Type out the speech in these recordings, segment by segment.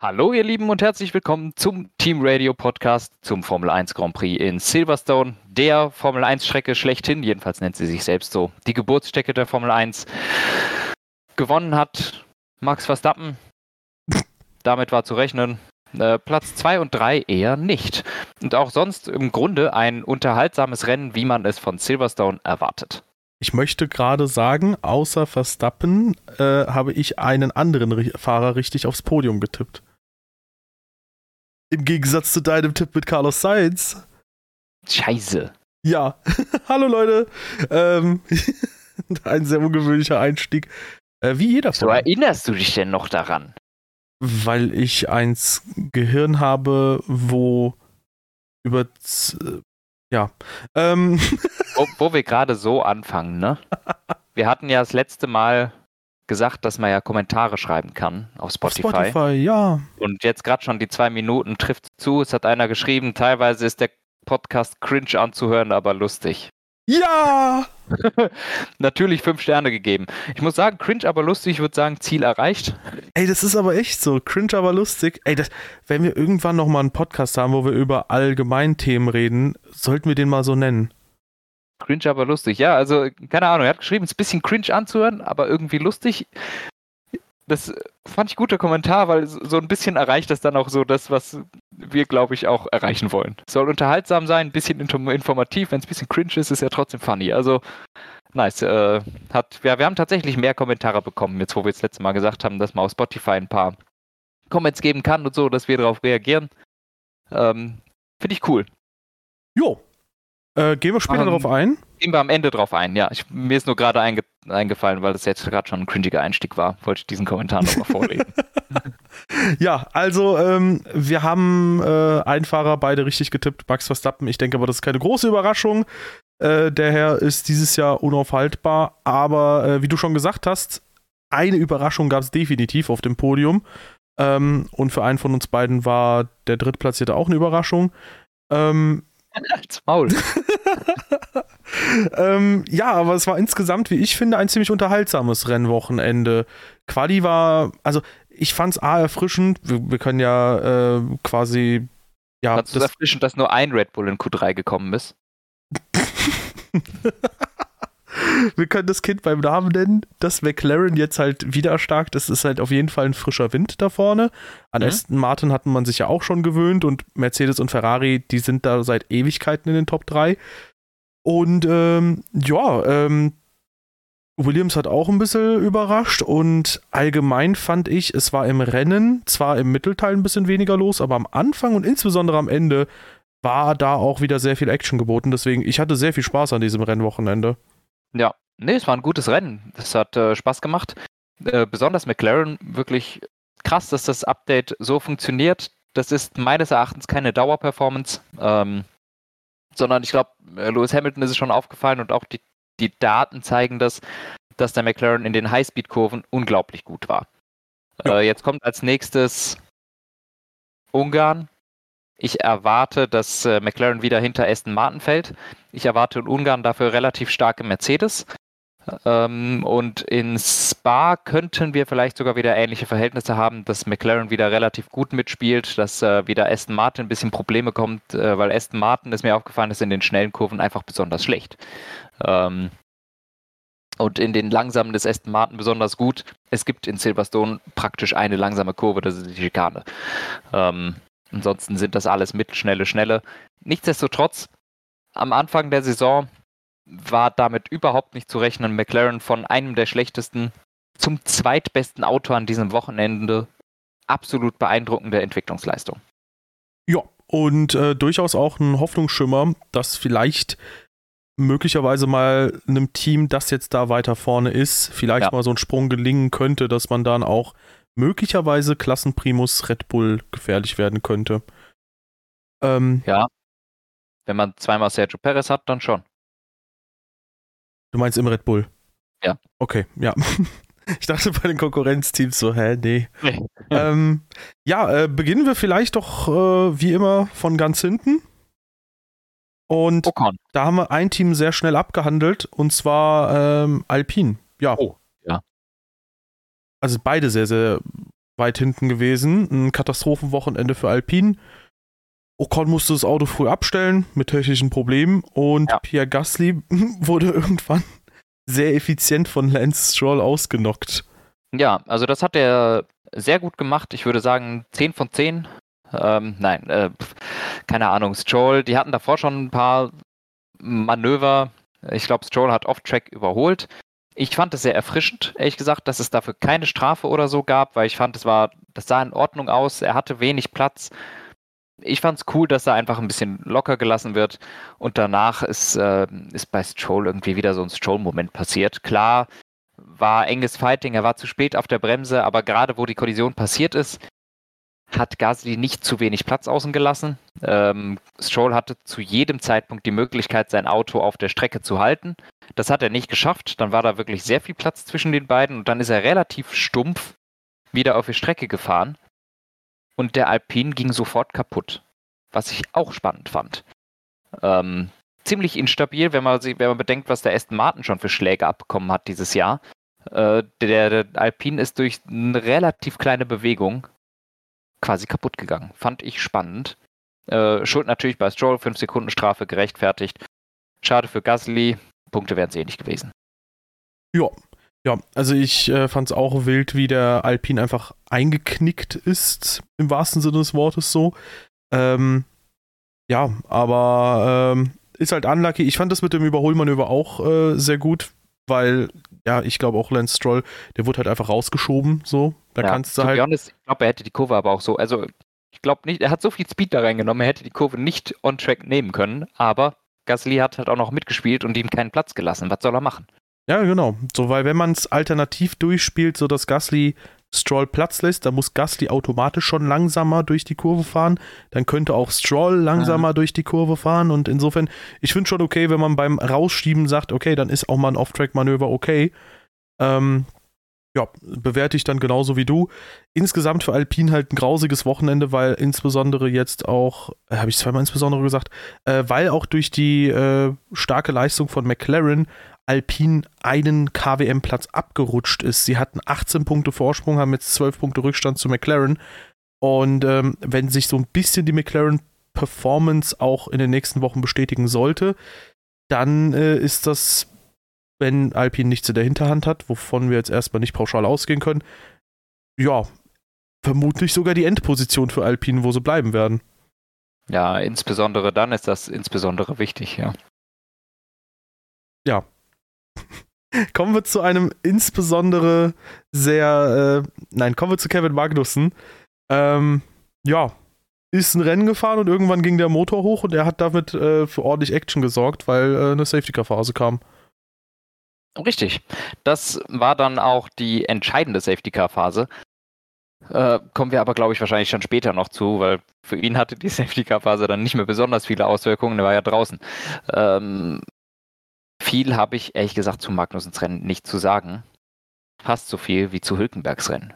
Hallo ihr Lieben und herzlich willkommen zum Team Radio Podcast zum Formel 1 Grand Prix in Silverstone, der Formel 1 Strecke schlechthin, jedenfalls nennt sie sich selbst so, die Geburtsstrecke der Formel 1. Gewonnen hat Max Verstappen, damit war zu rechnen. Äh, Platz 2 und 3 eher nicht. Und auch sonst im Grunde ein unterhaltsames Rennen, wie man es von Silverstone erwartet. Ich möchte gerade sagen, außer Verstappen äh, habe ich einen anderen Fahrer richtig aufs Podium getippt. Im Gegensatz zu deinem Tipp mit Carlos Sainz. Scheiße. Ja. Hallo Leute. Ähm, ein sehr ungewöhnlicher Einstieg. Äh, wie jeder von. So erinnerst du dich denn noch daran? Weil ich eins Gehirn habe, wo über. Ja. Ähm. Wo, wo wir gerade so anfangen, ne? Wir hatten ja das letzte Mal gesagt, dass man ja Kommentare schreiben kann auf Spotify. Auf Spotify, ja. Und jetzt gerade schon die zwei Minuten trifft zu. Es hat einer geschrieben, teilweise ist der Podcast cringe anzuhören, aber lustig. Ja! Natürlich fünf Sterne gegeben. Ich muss sagen, cringe, aber lustig, ich würde sagen, Ziel erreicht. Ey, das ist aber echt so. Cringe, aber lustig. Ey, das, wenn wir irgendwann nochmal einen Podcast haben, wo wir über Allgemeinthemen reden, sollten wir den mal so nennen. Cringe, aber lustig. Ja, also, keine Ahnung, er hat geschrieben, es ist ein bisschen cringe anzuhören, aber irgendwie lustig. Das fand ich guter Kommentar, weil so ein bisschen erreicht das dann auch so das, was wir, glaube ich, auch erreichen wollen. Soll unterhaltsam sein, ein bisschen informativ. Wenn es ein bisschen cringe ist, ist ja trotzdem funny. Also, nice. Äh, hat, ja, wir haben tatsächlich mehr Kommentare bekommen, jetzt wo wir das letzte Mal gesagt haben, dass man auf Spotify ein paar Comments geben kann und so, dass wir darauf reagieren. Ähm, Finde ich cool. Jo, äh, gehen wir später um, darauf ein? Gehen wir am Ende drauf ein, ja. Ich, mir ist nur gerade einge eingefallen, weil das jetzt gerade schon ein cringiger Einstieg war, wollte ich diesen Kommentar nochmal vorlesen. ja, also ähm, wir haben äh, einen Fahrer beide richtig getippt, Max Verstappen. Ich denke aber, das ist keine große Überraschung. Äh, der Herr ist dieses Jahr unaufhaltbar, aber äh, wie du schon gesagt hast, eine Überraschung gab es definitiv auf dem Podium. Ähm, und für einen von uns beiden war der Drittplatzierte auch eine Überraschung. Ähm, als Maul. ähm, ja, aber es war insgesamt, wie ich finde, ein ziemlich unterhaltsames Rennwochenende. Quali war, also ich fand es A erfrischend. Wir, wir können ja äh, quasi. Ja, Fandst du erfrischend, dass nur ein Red Bull in Q3 gekommen ist? wir können das Kind beim Namen nennen, dass McLaren jetzt halt wieder stark, das ist halt auf jeden Fall ein frischer Wind da vorne. An mhm. Aston Martin hatten man sich ja auch schon gewöhnt und Mercedes und Ferrari, die sind da seit Ewigkeiten in den Top 3. Und ähm, ja, ähm, Williams hat auch ein bisschen überrascht und allgemein fand ich, es war im Rennen zwar im Mittelteil ein bisschen weniger los, aber am Anfang und insbesondere am Ende war da auch wieder sehr viel Action geboten. Deswegen, ich hatte sehr viel Spaß an diesem Rennwochenende. Ja, nee, es war ein gutes Rennen. Es hat äh, Spaß gemacht. Äh, besonders McLaren wirklich krass, dass das Update so funktioniert. Das ist meines Erachtens keine Dauerperformance, ähm, sondern ich glaube, äh, Lewis Hamilton ist es schon aufgefallen und auch die, die Daten zeigen das, dass der McLaren in den Highspeed-Kurven unglaublich gut war. Ja. Äh, jetzt kommt als nächstes Ungarn, ich erwarte, dass äh, McLaren wieder hinter Aston Martin fällt. Ich erwarte in Ungarn dafür relativ starke Mercedes. Ähm, und in Spa könnten wir vielleicht sogar wieder ähnliche Verhältnisse haben, dass McLaren wieder relativ gut mitspielt, dass äh, wieder Aston Martin ein bisschen Probleme kommt, äh, weil Aston Martin ist mir aufgefallen, ist in den schnellen Kurven einfach besonders schlecht. Ähm, und in den langsamen ist Aston Martin besonders gut. Es gibt in Silverstone praktisch eine langsame Kurve, das ist die Schikane. Ähm, Ansonsten sind das alles mittelschnelle, schnelle. Nichtsdestotrotz, am Anfang der Saison war damit überhaupt nicht zu rechnen. McLaren von einem der schlechtesten zum zweitbesten Auto an diesem Wochenende. Absolut beeindruckende Entwicklungsleistung. Ja, und äh, durchaus auch ein Hoffnungsschimmer, dass vielleicht möglicherweise mal einem Team, das jetzt da weiter vorne ist, vielleicht ja. mal so ein Sprung gelingen könnte, dass man dann auch möglicherweise Klassenprimus Red Bull gefährlich werden könnte. Ähm, ja. Wenn man zweimal Sergio Perez hat, dann schon. Du meinst im Red Bull? Ja. Okay, ja. Ich dachte bei den Konkurrenzteams so, hä, nee. nee. ähm, ja, äh, beginnen wir vielleicht doch äh, wie immer von ganz hinten. Und Ocon. da haben wir ein Team sehr schnell abgehandelt, und zwar ähm, Alpine. Ja. Oh, ja also beide sehr, sehr weit hinten gewesen. Ein Katastrophenwochenende für Alpine. Ocon musste das Auto früh abstellen mit technischen Problemen und ja. Pierre Gasly wurde irgendwann sehr effizient von Lance Stroll ausgenockt. Ja, also das hat er sehr gut gemacht. Ich würde sagen 10 von 10. Ähm, nein, äh, keine Ahnung. Stroll, die hatten davor schon ein paar Manöver. Ich glaube, Stroll hat Off-Track überholt. Ich fand es sehr erfrischend, ehrlich gesagt, dass es dafür keine Strafe oder so gab, weil ich fand, es war, das sah in Ordnung aus. Er hatte wenig Platz. Ich fand es cool, dass er einfach ein bisschen locker gelassen wird. Und danach ist, äh, ist bei Stroll irgendwie wieder so ein Stroll-Moment passiert. Klar, war enges Fighting, er war zu spät auf der Bremse, aber gerade wo die Kollision passiert ist, hat Gasly nicht zu wenig Platz außen gelassen. Ähm, Stroll hatte zu jedem Zeitpunkt die Möglichkeit, sein Auto auf der Strecke zu halten. Das hat er nicht geschafft. Dann war da wirklich sehr viel Platz zwischen den beiden und dann ist er relativ stumpf wieder auf die Strecke gefahren. Und der Alpine ging sofort kaputt. Was ich auch spannend fand. Ähm, ziemlich instabil, wenn man, wenn man bedenkt, was der Aston Martin schon für Schläge abbekommen hat dieses Jahr. Äh, der, der Alpine ist durch eine relativ kleine Bewegung quasi kaputt gegangen. Fand ich spannend. Äh, Schuld natürlich bei Stroll, 5 Sekunden Strafe gerechtfertigt. Schade für Gasly, Punkte wären es eh nicht gewesen. Ja, ja, also ich äh, fand es auch wild, wie der Alpine einfach eingeknickt ist, im wahrsten Sinne des Wortes so. Ähm, ja, aber ähm, ist halt unlucky. Ich fand das mit dem Überholmanöver auch äh, sehr gut, weil, ja, ich glaube auch Lance Stroll, der wurde halt einfach rausgeschoben, so. Da ja, kannst du halt. Honest, ich glaube, er hätte die Kurve aber auch so, also ich glaube nicht, er hat so viel Speed da reingenommen, er hätte die Kurve nicht on track nehmen können, aber Gasly hat halt auch noch mitgespielt und ihm keinen Platz gelassen. Was soll er machen? Ja, genau. So, weil wenn man es alternativ durchspielt, so dass Gasly Stroll Platz lässt, dann muss Gasly automatisch schon langsamer durch die Kurve fahren. Dann könnte auch Stroll langsamer ja. durch die Kurve fahren. Und insofern, ich finde schon okay, wenn man beim Rausschieben sagt, okay, dann ist auch mal ein Off-Track-Manöver okay. Ähm, ja, bewerte ich dann genauso wie du. Insgesamt für Alpine halt ein grausiges Wochenende, weil insbesondere jetzt auch, äh, habe ich zweimal insbesondere gesagt, äh, weil auch durch die äh, starke Leistung von McLaren Alpine einen KWM-Platz abgerutscht ist. Sie hatten 18 Punkte Vorsprung, haben jetzt 12 Punkte Rückstand zu McLaren. Und ähm, wenn sich so ein bisschen die McLaren-Performance auch in den nächsten Wochen bestätigen sollte, dann äh, ist das wenn Alpine nichts in der Hinterhand hat, wovon wir jetzt erstmal nicht pauschal ausgehen können, ja, vermutlich sogar die Endposition für Alpine, wo sie bleiben werden. Ja, insbesondere dann ist das insbesondere wichtig, ja. Ja. kommen wir zu einem insbesondere sehr, äh, nein, kommen wir zu Kevin Magnussen. Ähm, ja, ist ein Rennen gefahren und irgendwann ging der Motor hoch und er hat damit äh, für ordentlich Action gesorgt, weil äh, eine Safety-Car-Phase kam. Richtig. Das war dann auch die entscheidende Safety-Car-Phase. Äh, kommen wir aber, glaube ich, wahrscheinlich schon später noch zu, weil für ihn hatte die Safety-Car-Phase dann nicht mehr besonders viele Auswirkungen. Er war ja draußen. Ähm, viel habe ich ehrlich gesagt zu Magnussens Rennen nicht zu sagen. Fast so viel wie zu Hülkenbergs Rennen.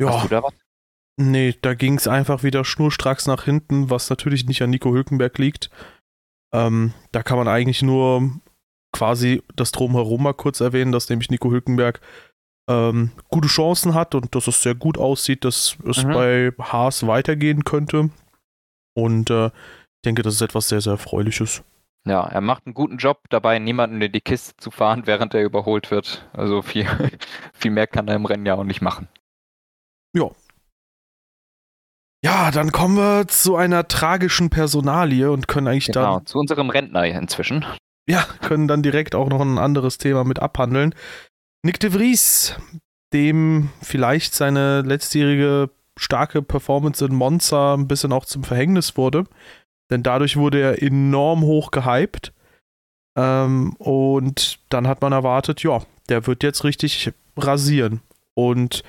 Ja. Hast du da was? Nee, da ging es einfach wieder schnurstracks nach hinten, was natürlich nicht an Nico Hülkenberg liegt. Ähm, da kann man eigentlich nur quasi das Drumherum mal kurz erwähnen, dass nämlich Nico Hülkenberg ähm, gute Chancen hat und dass es sehr gut aussieht, dass es mhm. bei Haas weitergehen könnte. Und äh, ich denke, das ist etwas sehr, sehr Erfreuliches. Ja, er macht einen guten Job dabei, niemanden in die Kiste zu fahren, während er überholt wird. Also viel, viel mehr kann er im Rennen ja auch nicht machen. Ja. Ja, dann kommen wir zu einer tragischen Personalie und können eigentlich genau, dann. zu unserem Rentner inzwischen ja, können dann direkt auch noch ein anderes Thema mit abhandeln. Nick de Vries, dem vielleicht seine letztjährige starke Performance in Monza ein bisschen auch zum Verhängnis wurde. Denn dadurch wurde er enorm hoch gehypt. Ähm, und dann hat man erwartet, ja, der wird jetzt richtig rasieren. Und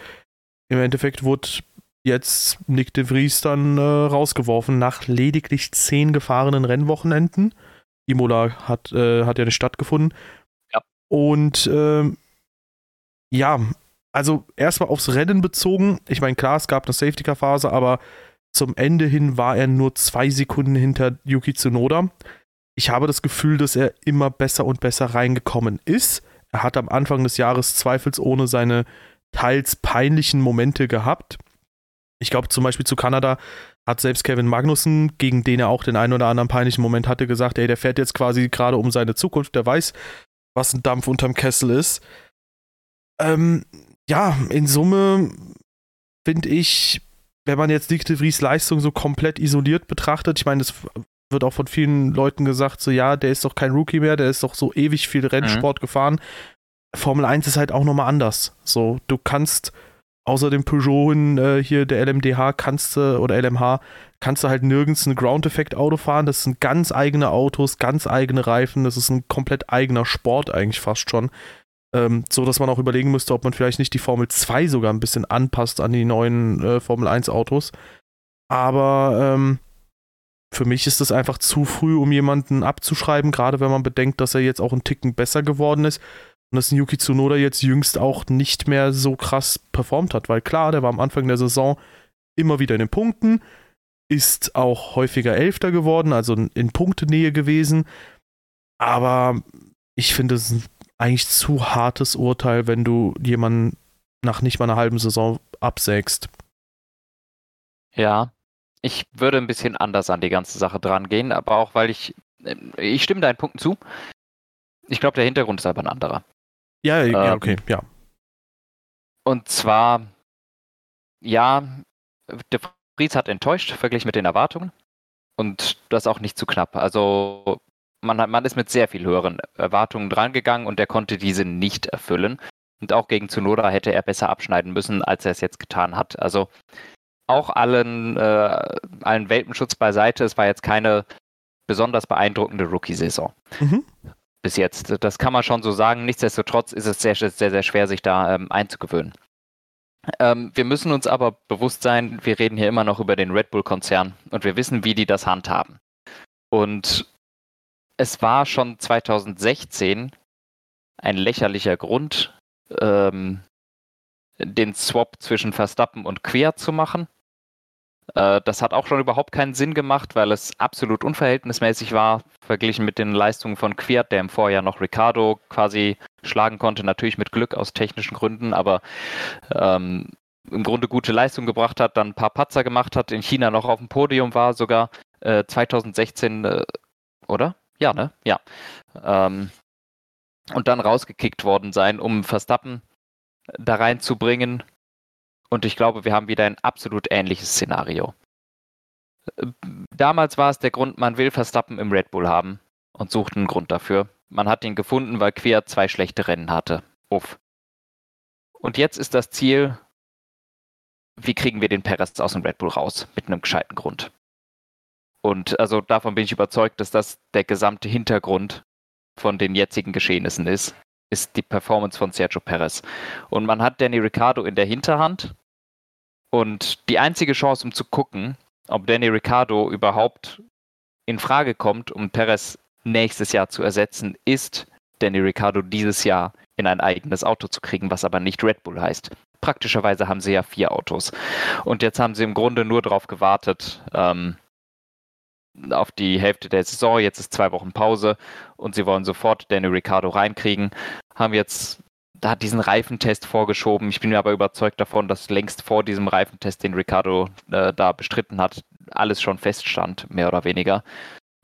im Endeffekt wurde jetzt Nick de Vries dann äh, rausgeworfen nach lediglich zehn gefahrenen Rennwochenenden. Imola hat, äh, hat ja nicht stattgefunden. Ja. Und ähm, ja, also erstmal aufs Rennen bezogen. Ich meine, klar, es gab eine Safety-Car-Phase, aber zum Ende hin war er nur zwei Sekunden hinter Yuki Tsunoda. Ich habe das Gefühl, dass er immer besser und besser reingekommen ist. Er hat am Anfang des Jahres zweifelsohne seine teils peinlichen Momente gehabt. Ich glaube zum Beispiel zu Kanada hat selbst Kevin Magnussen, gegen den er auch den einen oder anderen peinlichen Moment hatte, gesagt, ey, der fährt jetzt quasi gerade um seine Zukunft, der weiß, was ein Dampf unterm Kessel ist. Ähm, ja, in Summe finde ich, wenn man jetzt Nick de Vries Leistung so komplett isoliert betrachtet, ich meine, es wird auch von vielen Leuten gesagt, so ja, der ist doch kein Rookie mehr, der ist doch so ewig viel Rennsport mhm. gefahren. Formel 1 ist halt auch nochmal anders. So, du kannst außer dem Peugeot in, äh, hier der LMDH kannst du, oder LMH, kannst du halt nirgends ein Ground-Effekt-Auto fahren. Das sind ganz eigene Autos, ganz eigene Reifen. Das ist ein komplett eigener Sport eigentlich fast schon. Ähm, so dass man auch überlegen müsste, ob man vielleicht nicht die Formel 2 sogar ein bisschen anpasst an die neuen äh, Formel 1 Autos. Aber ähm, für mich ist das einfach zu früh, um jemanden abzuschreiben, gerade wenn man bedenkt, dass er jetzt auch einen Ticken besser geworden ist und dass Yuki Tsunoda jetzt jüngst auch nicht mehr so krass performt hat, weil klar, der war am Anfang der Saison immer wieder in den Punkten, ist auch häufiger Elfter geworden, also in Punktenähe gewesen, aber ich finde es ein eigentlich zu hartes Urteil, wenn du jemanden nach nicht mal einer halben Saison absägst. Ja, ich würde ein bisschen anders an die ganze Sache dran gehen, aber auch weil ich, äh, ich stimme deinen Punkten zu. Ich glaube, der Hintergrund ist aber ein anderer. Ja, ja, ähm, okay, ja. Und zwar, ja, der Fries hat enttäuscht, verglichen mit den Erwartungen. Und das auch nicht zu knapp. Also man, hat, man ist mit sehr viel höheren Erwartungen drangegangen und er konnte diese nicht erfüllen. Und auch gegen Tsunoda hätte er besser abschneiden müssen, als er es jetzt getan hat. Also auch allen, äh, allen Welpenschutz beiseite, es war jetzt keine besonders beeindruckende Rookie-Saison. Mhm. Bis jetzt. Das kann man schon so sagen. Nichtsdestotrotz ist es sehr, sehr, sehr schwer, sich da ähm, einzugewöhnen. Ähm, wir müssen uns aber bewusst sein, wir reden hier immer noch über den Red Bull-Konzern und wir wissen, wie die das handhaben. Und es war schon 2016 ein lächerlicher Grund, ähm, den Swap zwischen Verstappen und Quer zu machen. Äh, das hat auch schon überhaupt keinen Sinn gemacht, weil es absolut unverhältnismäßig war, verglichen mit den Leistungen von Quer, der im Vorjahr noch Ricardo quasi schlagen konnte, natürlich mit Glück aus technischen Gründen, aber ähm, im Grunde gute Leistung gebracht hat, dann ein paar Patzer gemacht hat, in China noch auf dem Podium war, sogar äh, 2016, äh, oder? Ja, ne? Ja. Ähm, und dann rausgekickt worden sein, um Verstappen da reinzubringen. Und ich glaube, wir haben wieder ein absolut ähnliches Szenario. Damals war es der Grund, man will Verstappen im Red Bull haben und sucht einen Grund dafür. Man hat ihn gefunden, weil Quer zwei schlechte Rennen hatte. Uff. Und jetzt ist das Ziel, wie kriegen wir den Perez aus dem Red Bull raus? Mit einem gescheiten Grund. Und also davon bin ich überzeugt, dass das der gesamte Hintergrund von den jetzigen Geschehnissen ist, ist die Performance von Sergio Perez. Und man hat Danny Ricciardo in der Hinterhand. Und die einzige Chance, um zu gucken, ob Danny Ricciardo überhaupt in Frage kommt, um Perez nächstes Jahr zu ersetzen, ist Danny Ricciardo dieses Jahr in ein eigenes Auto zu kriegen, was aber nicht Red Bull heißt. Praktischerweise haben sie ja vier Autos. Und jetzt haben sie im Grunde nur darauf gewartet, ähm, auf die Hälfte der Saison. Jetzt ist zwei Wochen Pause und sie wollen sofort Daniel Ricciardo reinkriegen. Haben jetzt da diesen Reifentest vorgeschoben. Ich bin mir aber überzeugt davon, dass längst vor diesem Reifentest, den Ricciardo äh, da bestritten hat, alles schon feststand, mehr oder weniger.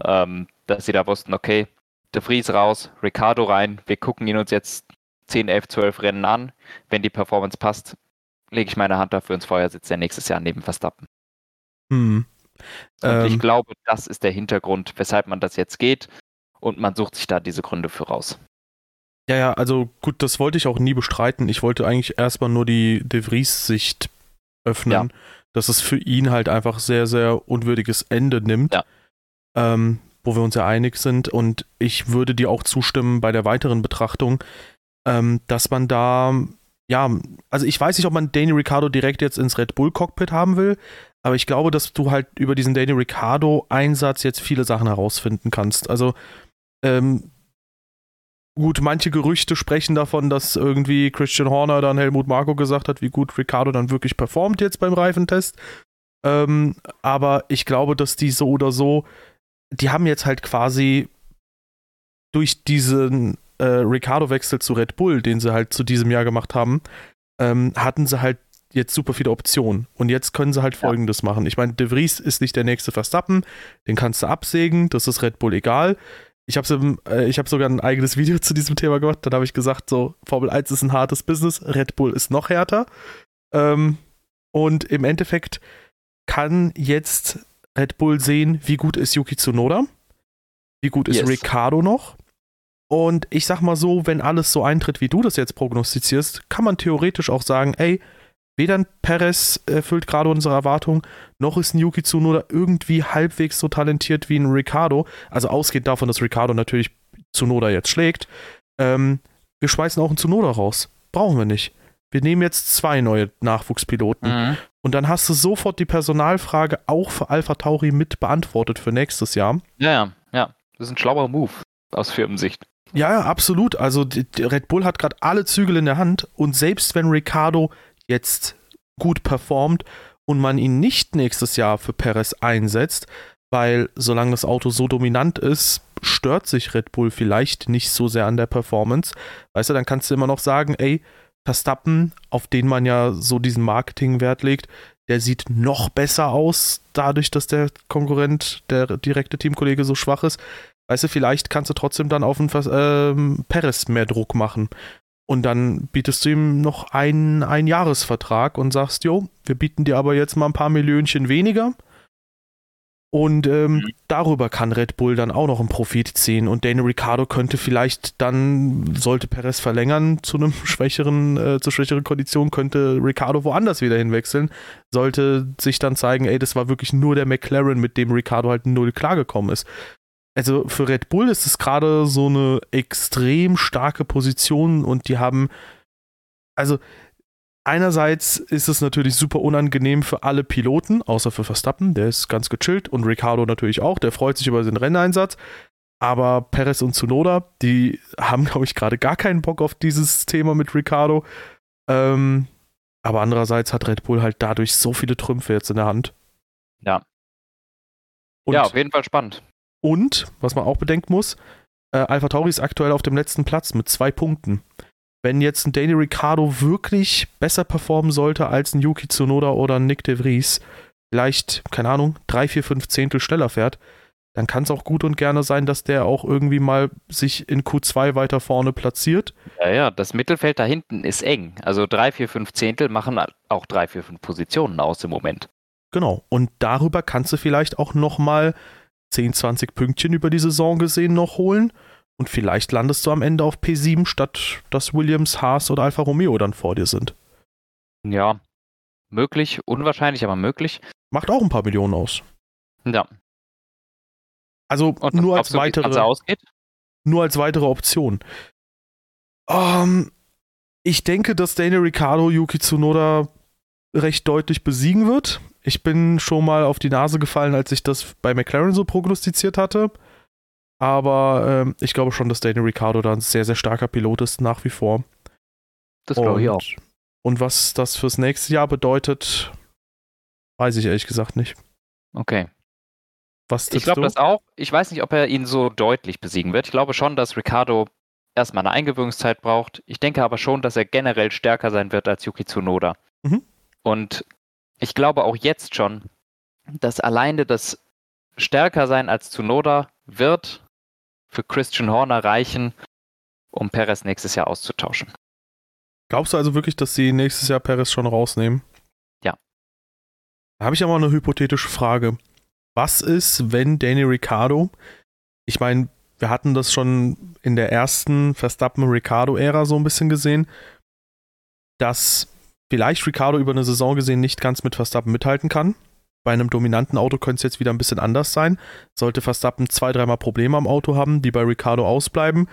Ähm, dass sie da wussten, okay, De Vries raus, Ricciardo rein, wir gucken ihn uns jetzt 10, 11, 12 Rennen an. Wenn die Performance passt, lege ich meine Hand dafür ins Feuer, sitzt er nächstes Jahr neben Verstappen. Hm. Und ähm, ich glaube, das ist der Hintergrund, weshalb man das jetzt geht. Und man sucht sich da diese Gründe für raus. Ja, ja, also gut, das wollte ich auch nie bestreiten. Ich wollte eigentlich erstmal nur die De Vries-Sicht öffnen, ja. dass es für ihn halt einfach sehr, sehr unwürdiges Ende nimmt. Ja. Ähm, wo wir uns ja einig sind. Und ich würde dir auch zustimmen bei der weiteren Betrachtung, ähm, dass man da, ja, also ich weiß nicht, ob man Danny Ricciardo direkt jetzt ins Red Bull Cockpit haben will, aber ich glaube, dass du halt über diesen Danny Ricciardo-Einsatz jetzt viele Sachen herausfinden kannst. Also, ähm, gut, manche Gerüchte sprechen davon, dass irgendwie Christian Horner dann Helmut Marko gesagt hat, wie gut Ricciardo dann wirklich performt jetzt beim Reifentest. Ähm, aber ich glaube, dass die so oder so, die haben jetzt halt quasi durch diesen äh, Ricardo-Wechsel zu Red Bull, den sie halt zu diesem Jahr gemacht haben, ähm, hatten sie halt jetzt super viele Optionen. Und jetzt können sie halt ja. Folgendes machen. Ich meine, De Vries ist nicht der nächste Verstappen, den kannst du absägen, das ist Red Bull egal. Ich habe äh, hab sogar ein eigenes Video zu diesem Thema gemacht. Dann habe ich gesagt, so, Formel 1 ist ein hartes Business, Red Bull ist noch härter. Ähm, und im Endeffekt kann jetzt Red Bull sehen, wie gut ist Yuki Tsunoda, wie gut ist yes. Ricardo noch. Und ich sag mal so, wenn alles so eintritt, wie du das jetzt prognostizierst, kann man theoretisch auch sagen, ey, Weder ein Perez erfüllt gerade unsere Erwartung, noch ist ein Yuki Tsunoda irgendwie halbwegs so talentiert wie ein Ricardo. Also ausgehend davon, dass Ricardo natürlich Tsunoda jetzt schlägt. Ähm, wir schmeißen auch einen Tsunoda raus. Brauchen wir nicht. Wir nehmen jetzt zwei neue Nachwuchspiloten. Mhm. Und dann hast du sofort die Personalfrage auch für Alpha Tauri mit beantwortet für nächstes Jahr. Ja, ja, ja. Das ist ein schlauer Move aus Firmensicht. Ja, ja, absolut. Also Red Bull hat gerade alle Zügel in der Hand und selbst wenn Ricardo jetzt gut performt und man ihn nicht nächstes Jahr für Perez einsetzt, weil solange das Auto so dominant ist, stört sich Red Bull vielleicht nicht so sehr an der Performance. Weißt du, dann kannst du immer noch sagen, ey, Verstappen, auf den man ja so diesen Marketingwert legt, der sieht noch besser aus, dadurch, dass der Konkurrent, der direkte Teamkollege so schwach ist. Weißt du, vielleicht kannst du trotzdem dann auf den ähm, Perez mehr Druck machen. Und dann bietest du ihm noch einen Einjahresvertrag und sagst, jo, wir bieten dir aber jetzt mal ein paar Millionchen weniger. Und ähm, mhm. darüber kann Red Bull dann auch noch einen Profit ziehen. Und Daniel Ricciardo könnte vielleicht dann, sollte Perez verlängern zu einem schwächeren, äh, zu schwächeren Konditionen, könnte Ricciardo woanders wieder hinwechseln. Sollte sich dann zeigen, ey, das war wirklich nur der McLaren, mit dem Ricciardo halt null klargekommen ist also für Red Bull ist es gerade so eine extrem starke Position und die haben, also einerseits ist es natürlich super unangenehm für alle Piloten, außer für Verstappen, der ist ganz gechillt und Ricardo natürlich auch, der freut sich über den Renneinsatz. Aber Perez und Tsunoda, die haben, glaube ich, gerade gar keinen Bock auf dieses Thema mit Ricardo. Ähm, aber andererseits hat Red Bull halt dadurch so viele Trümpfe jetzt in der Hand. Ja. Und ja, auf jeden Fall spannend. Und, was man auch bedenken muss, äh, Alpha Tauri ist aktuell auf dem letzten Platz mit zwei Punkten. Wenn jetzt ein Danny Ricciardo wirklich besser performen sollte als ein Yuki Tsunoda oder ein Nick de Vries, vielleicht, keine Ahnung, drei, vier, fünf Zehntel schneller fährt, dann kann es auch gut und gerne sein, dass der auch irgendwie mal sich in Q2 weiter vorne platziert. Ja, ja, das Mittelfeld da hinten ist eng. Also drei, vier, fünf Zehntel machen auch drei, vier, fünf Positionen aus im Moment. Genau. Und darüber kannst du vielleicht auch nochmal 10, 20 Pünktchen über die Saison gesehen noch holen. Und vielleicht landest du am Ende auf P7, statt dass Williams, Haas oder Alfa Romeo dann vor dir sind. Ja, möglich, unwahrscheinlich, aber möglich. Macht auch ein paar Millionen aus. Ja. Also nur als weitere. Nur als weitere Option. Um, ähm, ich denke, dass Daniel Ricciardo Yuki Tsunoda recht deutlich besiegen wird. Ich bin schon mal auf die Nase gefallen, als ich das bei McLaren so prognostiziert hatte. Aber ähm, ich glaube schon, dass Daniel Ricciardo da ein sehr, sehr starker Pilot ist, nach wie vor. Das glaube ich auch. Und was das fürs nächste Jahr bedeutet, weiß ich ehrlich gesagt nicht. Okay. Was ich glaube das auch. Ich weiß nicht, ob er ihn so deutlich besiegen wird. Ich glaube schon, dass Ricciardo erstmal eine Eingewöhnungszeit braucht. Ich denke aber schon, dass er generell stärker sein wird als Yuki Tsunoda. Mhm. Und ich glaube auch jetzt schon, dass alleine das Stärkersein als Tsunoda wird für Christian Horner reichen, um Perez nächstes Jahr auszutauschen. Glaubst du also wirklich, dass sie nächstes Jahr Perez schon rausnehmen? Ja. Da habe ich aber eine hypothetische Frage. Was ist, wenn Danny Ricciardo, ich meine, wir hatten das schon in der ersten Verstappen-Ricciardo-Ära so ein bisschen gesehen, dass vielleicht Ricardo über eine Saison gesehen nicht ganz mit Verstappen mithalten kann. Bei einem dominanten Auto könnte es jetzt wieder ein bisschen anders sein. Sollte Verstappen zwei, dreimal Probleme am Auto haben, die bei Ricardo ausbleiben,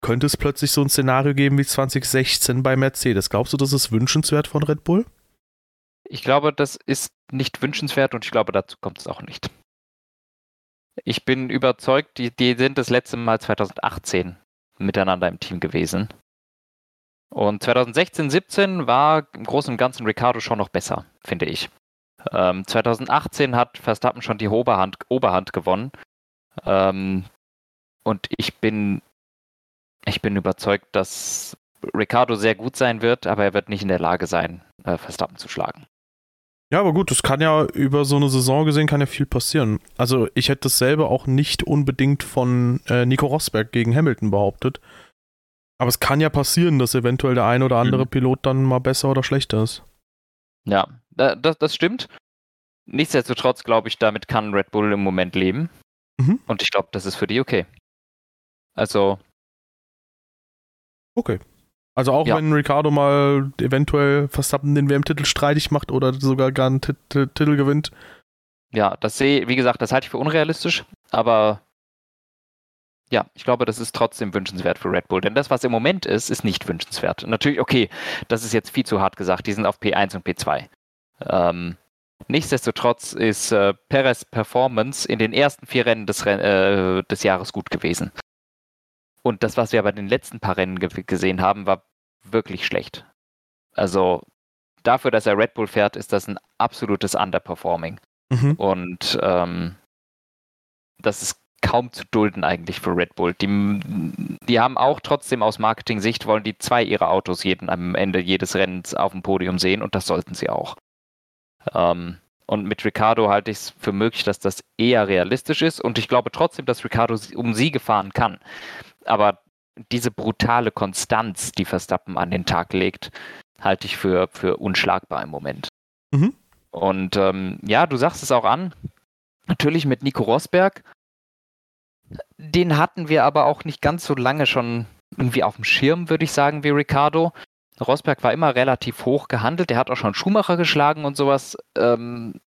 könnte es plötzlich so ein Szenario geben wie 2016 bei Mercedes. Glaubst du, das ist wünschenswert von Red Bull? Ich glaube, das ist nicht wünschenswert und ich glaube, dazu kommt es auch nicht. Ich bin überzeugt, die, die sind das letzte Mal 2018 miteinander im Team gewesen. Und 2016, 17 war im Großen und Ganzen Ricardo schon noch besser, finde ich. Ähm, 2018 hat Verstappen schon die Oberhand, Oberhand gewonnen. Ähm, und ich bin, ich bin überzeugt, dass Ricardo sehr gut sein wird, aber er wird nicht in der Lage sein, äh, Verstappen zu schlagen. Ja, aber gut, das kann ja über so eine Saison gesehen kann ja viel passieren. Also ich hätte dasselbe auch nicht unbedingt von äh, Nico Rosberg gegen Hamilton behauptet. Aber es kann ja passieren, dass eventuell der ein oder andere mhm. Pilot dann mal besser oder schlechter ist. Ja, das, das stimmt. Nichtsdestotrotz glaube ich, damit kann Red Bull im Moment leben. Mhm. Und ich glaube, das ist für die okay. Also. Okay. Also auch ja. wenn Ricardo mal eventuell Verstappen den WM-Titel streitig macht oder sogar gar einen Titel gewinnt. Ja, das sehe, wie gesagt, das halte ich für unrealistisch, aber ja, ich glaube, das ist trotzdem wünschenswert für Red Bull, denn das, was im Moment ist, ist nicht wünschenswert. Natürlich, okay, das ist jetzt viel zu hart gesagt, die sind auf P1 und P2. Ähm, nichtsdestotrotz ist äh, Perez Performance in den ersten vier Rennen des, äh, des Jahres gut gewesen. Und das, was wir aber in den letzten paar Rennen ge gesehen haben, war wirklich schlecht. Also dafür, dass er Red Bull fährt, ist das ein absolutes Underperforming. Mhm. Und ähm, das ist kaum zu dulden eigentlich für Red Bull. Die, die haben auch trotzdem aus Marketing-Sicht, wollen die zwei ihrer Autos jeden, am Ende jedes Rennens auf dem Podium sehen und das sollten sie auch. Ähm, und mit Ricardo halte ich es für möglich, dass das eher realistisch ist und ich glaube trotzdem, dass Ricardo um Siege fahren kann. Aber diese brutale Konstanz, die Verstappen an den Tag legt, halte ich für, für unschlagbar im Moment. Mhm. Und ähm, ja, du sagst es auch an. Natürlich mit Nico Rosberg. Den hatten wir aber auch nicht ganz so lange schon irgendwie auf dem Schirm, würde ich sagen, wie Ricardo. Rosberg war immer relativ hoch gehandelt. Der hat auch schon Schumacher geschlagen und sowas. Ähm,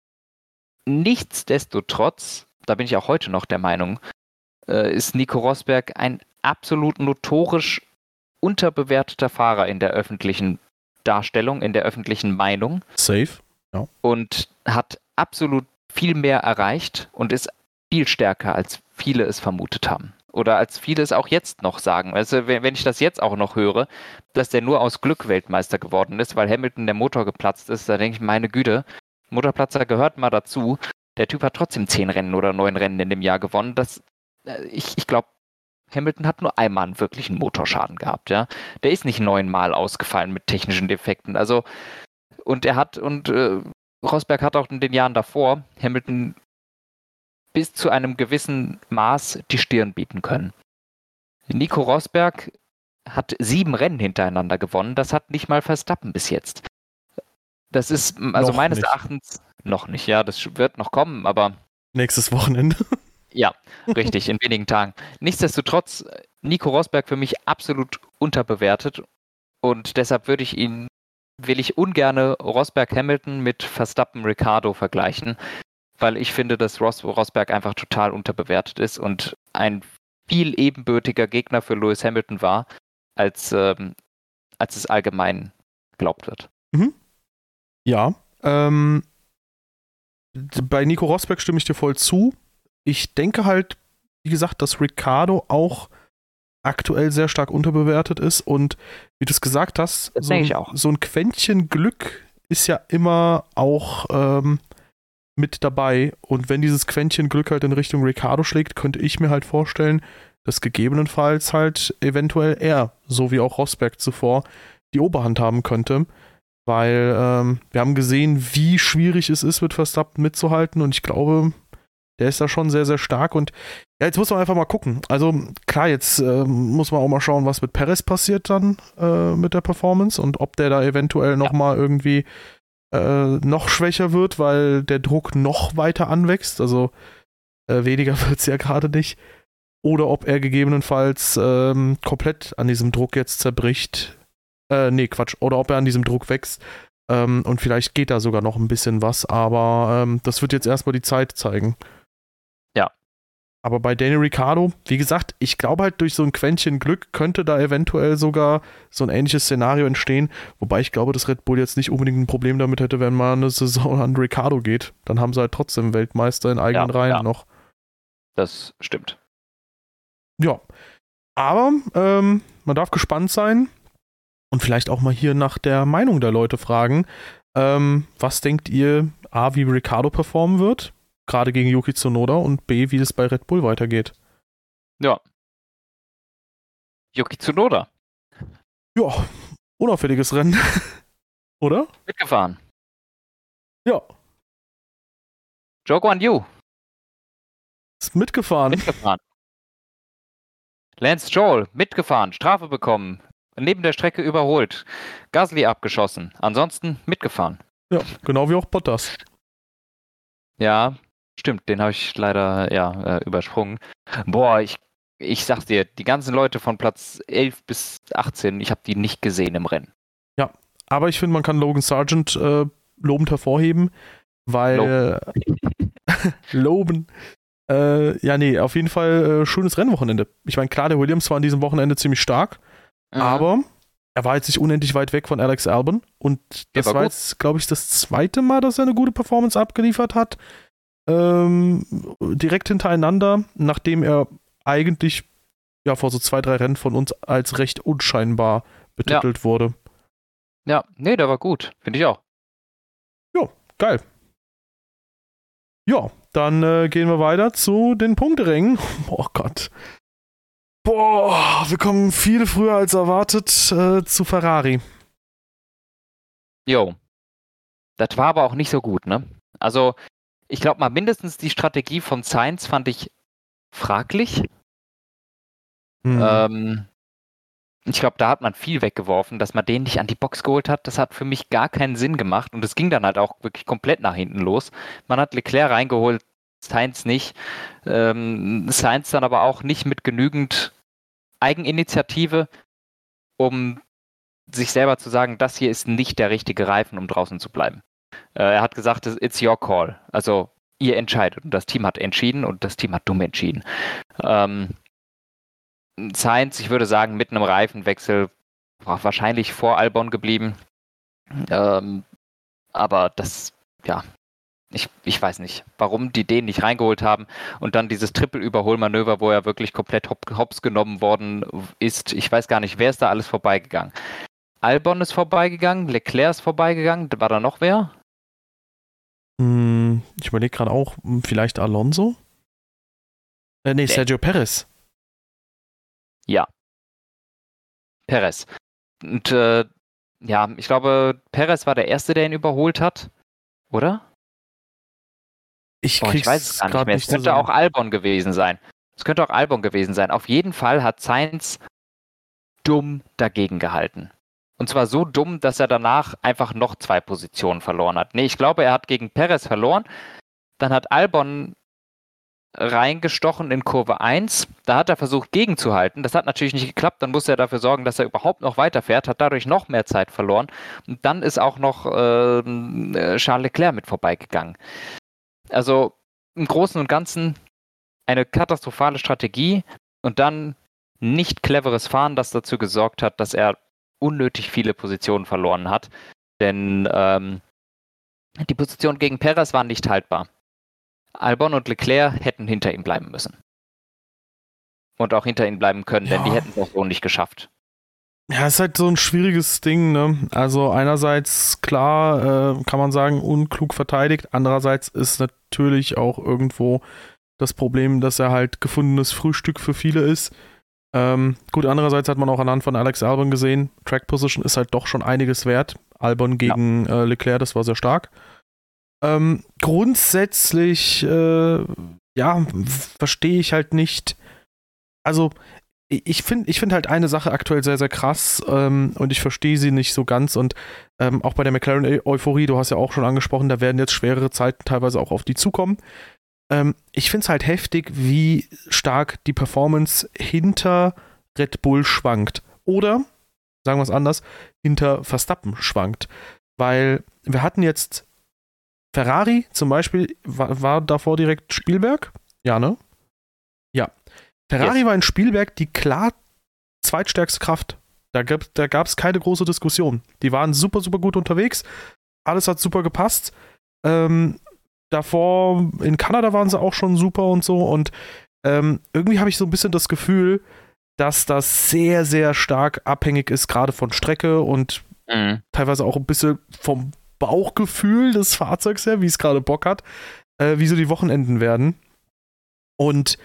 nichtsdestotrotz, da bin ich auch heute noch der Meinung, äh, ist Nico Rosberg ein absolut notorisch unterbewerteter Fahrer in der öffentlichen Darstellung, in der öffentlichen Meinung. Safe. Ja. Und hat absolut viel mehr erreicht und ist viel stärker, als viele es vermutet haben. Oder als viele es auch jetzt noch sagen. Also, wenn ich das jetzt auch noch höre, dass der nur aus Glück Weltmeister geworden ist, weil Hamilton der Motor geplatzt ist, da denke ich, meine Güte, Motorplatzer gehört mal dazu. Der Typ hat trotzdem zehn Rennen oder neun Rennen in dem Jahr gewonnen. Das, äh, ich, ich glaube, Hamilton hat nur einmal einen wirklichen Motorschaden gehabt, ja. Der ist nicht neunmal ausgefallen mit technischen Defekten. Also, und er hat, und äh, Rosberg hat auch in den Jahren davor Hamilton bis zu einem gewissen Maß die Stirn bieten können. Nico Rosberg hat sieben Rennen hintereinander gewonnen. Das hat nicht mal Verstappen bis jetzt. Das ist, also noch meines nicht. Erachtens, noch nicht, ja, das wird noch kommen, aber. Nächstes Wochenende. Ja, richtig, in wenigen Tagen. Nichtsdestotrotz, Nico Rosberg für mich absolut unterbewertet und deshalb würde ich ihn, will ich ungerne Rosberg Hamilton mit Verstappen Ricardo vergleichen, weil ich finde, dass Ros Rosberg einfach total unterbewertet ist und ein viel ebenbürtiger Gegner für Lewis Hamilton war, als, ähm, als es allgemein geglaubt wird. Mhm. Ja, ähm, bei Nico Rosberg stimme ich dir voll zu ich denke halt, wie gesagt, dass Ricardo auch aktuell sehr stark unterbewertet ist und wie du es gesagt hast, so, so, ein Quäntchen Glück ist ja immer auch ähm, mit dabei und wenn dieses Quäntchen Glück halt in Richtung Ricardo schlägt, könnte ich mir halt vorstellen, dass gegebenenfalls halt eventuell er, so wie auch Rosberg zuvor, die Oberhand haben könnte, weil ähm, wir haben gesehen, wie schwierig es ist, mit Verstappen mitzuhalten und ich glaube, der ist da schon sehr, sehr stark und ja, jetzt muss man einfach mal gucken. Also klar, jetzt äh, muss man auch mal schauen, was mit Perez passiert dann äh, mit der Performance und ob der da eventuell nochmal ja. irgendwie äh, noch schwächer wird, weil der Druck noch weiter anwächst. Also äh, weniger wird es ja gerade nicht. Oder ob er gegebenenfalls ähm, komplett an diesem Druck jetzt zerbricht. Äh, nee, Quatsch. Oder ob er an diesem Druck wächst. Ähm, und vielleicht geht da sogar noch ein bisschen was, aber ähm, das wird jetzt erstmal die Zeit zeigen. Aber bei Daniel Ricciardo, wie gesagt, ich glaube halt durch so ein Quäntchen Glück könnte da eventuell sogar so ein ähnliches Szenario entstehen. Wobei ich glaube, dass Red Bull jetzt nicht unbedingt ein Problem damit hätte, wenn mal eine Saison an Ricciardo geht. Dann haben sie halt trotzdem Weltmeister in eigenen ja, Reihen ja. noch. Das stimmt. Ja. Aber ähm, man darf gespannt sein und vielleicht auch mal hier nach der Meinung der Leute fragen. Ähm, was denkt ihr, A, wie Ricciardo performen wird? Gerade gegen Yuki Tsunoda und B, wie es bei Red Bull weitergeht. Ja. Yuki Tsunoda. Ja, unauffälliges Rennen. Oder? Mitgefahren. Ja. Joe Guan Yu. Ist mitgefahren. Mitgefahren. Lance Joel, mitgefahren, Strafe bekommen, neben der Strecke überholt, Gasly abgeschossen, ansonsten mitgefahren. Ja, genau wie auch Bottas. Ja, stimmt, den habe ich leider ja äh, übersprungen. Boah, ich, ich sag's dir, die ganzen Leute von Platz 11 bis 18, ich habe die nicht gesehen im Rennen. Ja, aber ich finde, man kann Logan Sargent äh, lobend hervorheben, weil Loben. loben. Äh, ja, nee, auf jeden Fall äh, schönes Rennwochenende. Ich meine, klar, der Williams war an diesem Wochenende ziemlich stark, Mhm. aber er war jetzt nicht unendlich weit weg von Alex Albon und das war war jetzt, glaube ich, das zweite Mal, dass er eine gute Performance abgeliefert hat. Ähm, direkt hintereinander, nachdem er eigentlich ja vor so zwei, drei Rennen von uns als recht unscheinbar betitelt wurde. Ja, nee, der war gut, finde ich auch. Geil. Ja, dann äh, gehen wir weiter zu den Punkterängen. Oh Gott. Boah, wir kommen viel früher als erwartet äh, zu Ferrari. Jo. Das war aber auch nicht so gut, ne? Also, ich glaube mal, mindestens die Strategie von Sainz fand ich fraglich. Hm. Ähm, ich glaube, da hat man viel weggeworfen, dass man den nicht an die Box geholt hat. Das hat für mich gar keinen Sinn gemacht und es ging dann halt auch wirklich komplett nach hinten los. Man hat Leclerc reingeholt, Sainz nicht. Ähm, Sainz dann aber auch nicht mit genügend Eigeninitiative, um sich selber zu sagen, das hier ist nicht der richtige Reifen, um draußen zu bleiben. Äh, er hat gesagt, it's your call. Also ihr entscheidet. Und das Team hat entschieden und das Team hat dumm entschieden. Ähm, Sainz, ich würde sagen, mit einem Reifenwechsel war wahrscheinlich vor Albon geblieben. Ähm, aber das, ja, ich, ich weiß nicht, warum die den nicht reingeholt haben. Und dann dieses Triple-Überholmanöver, wo er wirklich komplett hop, hops genommen worden ist. Ich weiß gar nicht, wer ist da alles vorbeigegangen. Albon ist vorbeigegangen, Leclerc ist vorbeigegangen. War da noch wer? Hm, ich überlege gerade auch, hm, vielleicht Alonso? Äh, nee. Sergio Perez. Perez. Und äh, ja, ich glaube, Perez war der Erste, der ihn überholt hat. Oder? Ich, Boah, ich weiß es gar nicht mehr. Es könnte zusammen. auch Albon gewesen sein. Es könnte auch Albon gewesen sein. Auf jeden Fall hat Sainz dumm dagegen gehalten. Und zwar so dumm, dass er danach einfach noch zwei Positionen verloren hat. Nee, ich glaube, er hat gegen Perez verloren. Dann hat Albon reingestochen in Kurve 1. Da hat er versucht gegenzuhalten. Das hat natürlich nicht geklappt. Dann musste er dafür sorgen, dass er überhaupt noch weiterfährt, hat dadurch noch mehr Zeit verloren. Und dann ist auch noch ähm, äh, Charles Leclerc mit vorbeigegangen. Also im Großen und Ganzen eine katastrophale Strategie und dann nicht cleveres Fahren, das dazu gesorgt hat, dass er unnötig viele Positionen verloren hat. Denn ähm, die Position gegen Perez war nicht haltbar. Albon und Leclerc hätten hinter ihm bleiben müssen. Und auch hinter ihm bleiben können, denn Ja. die hätten es auch so nicht geschafft. Ja, ist halt so ein schwieriges Ding, ne? Also einerseits klar äh, kann man sagen, unklug verteidigt, andererseits ist natürlich auch irgendwo das Problem, dass er halt gefundenes Frühstück für viele ist. Ähm, gut, andererseits hat man auch anhand von Alex Albon gesehen, Track Position ist halt doch schon einiges wert. Albon gegen äh, Leclerc, das war sehr stark. Ähm, grundsätzlich, äh, ja, verstehe ich halt nicht. Also, ich- ich finde ich find halt eine Sache aktuell sehr, sehr krass ähm, und ich verstehe sie nicht so ganz. Und ähm, auch bei der McLaren-Euphorie, du hast ja auch schon angesprochen, da werden jetzt schwerere Zeiten teilweise auch auf die zukommen. Ähm, ich finde es halt heftig, wie stark die Performance hinter Red Bull schwankt. Oder, sagen wir es anders, hinter Verstappen schwankt. Weil wir hatten jetzt Ferrari zum Beispiel, war, war davor direkt Spielberg? Ja, ne? Ja. Ferrari Yes. war in Spielberg die klar zweitstärkste Kraft. Da gab es keine große Diskussion. Die waren super, super gut unterwegs. Alles hat super gepasst. Ähm, davor in Kanada waren sie auch schon super und so. Und ähm, irgendwie habe ich so ein bisschen das Gefühl, dass das sehr, sehr stark abhängig ist, gerade von Strecke und Mhm. teilweise auch ein bisschen vom Bauchgefühl des Fahrzeugs her, wie es gerade Bock hat, äh, wie so die Wochenenden werden. Und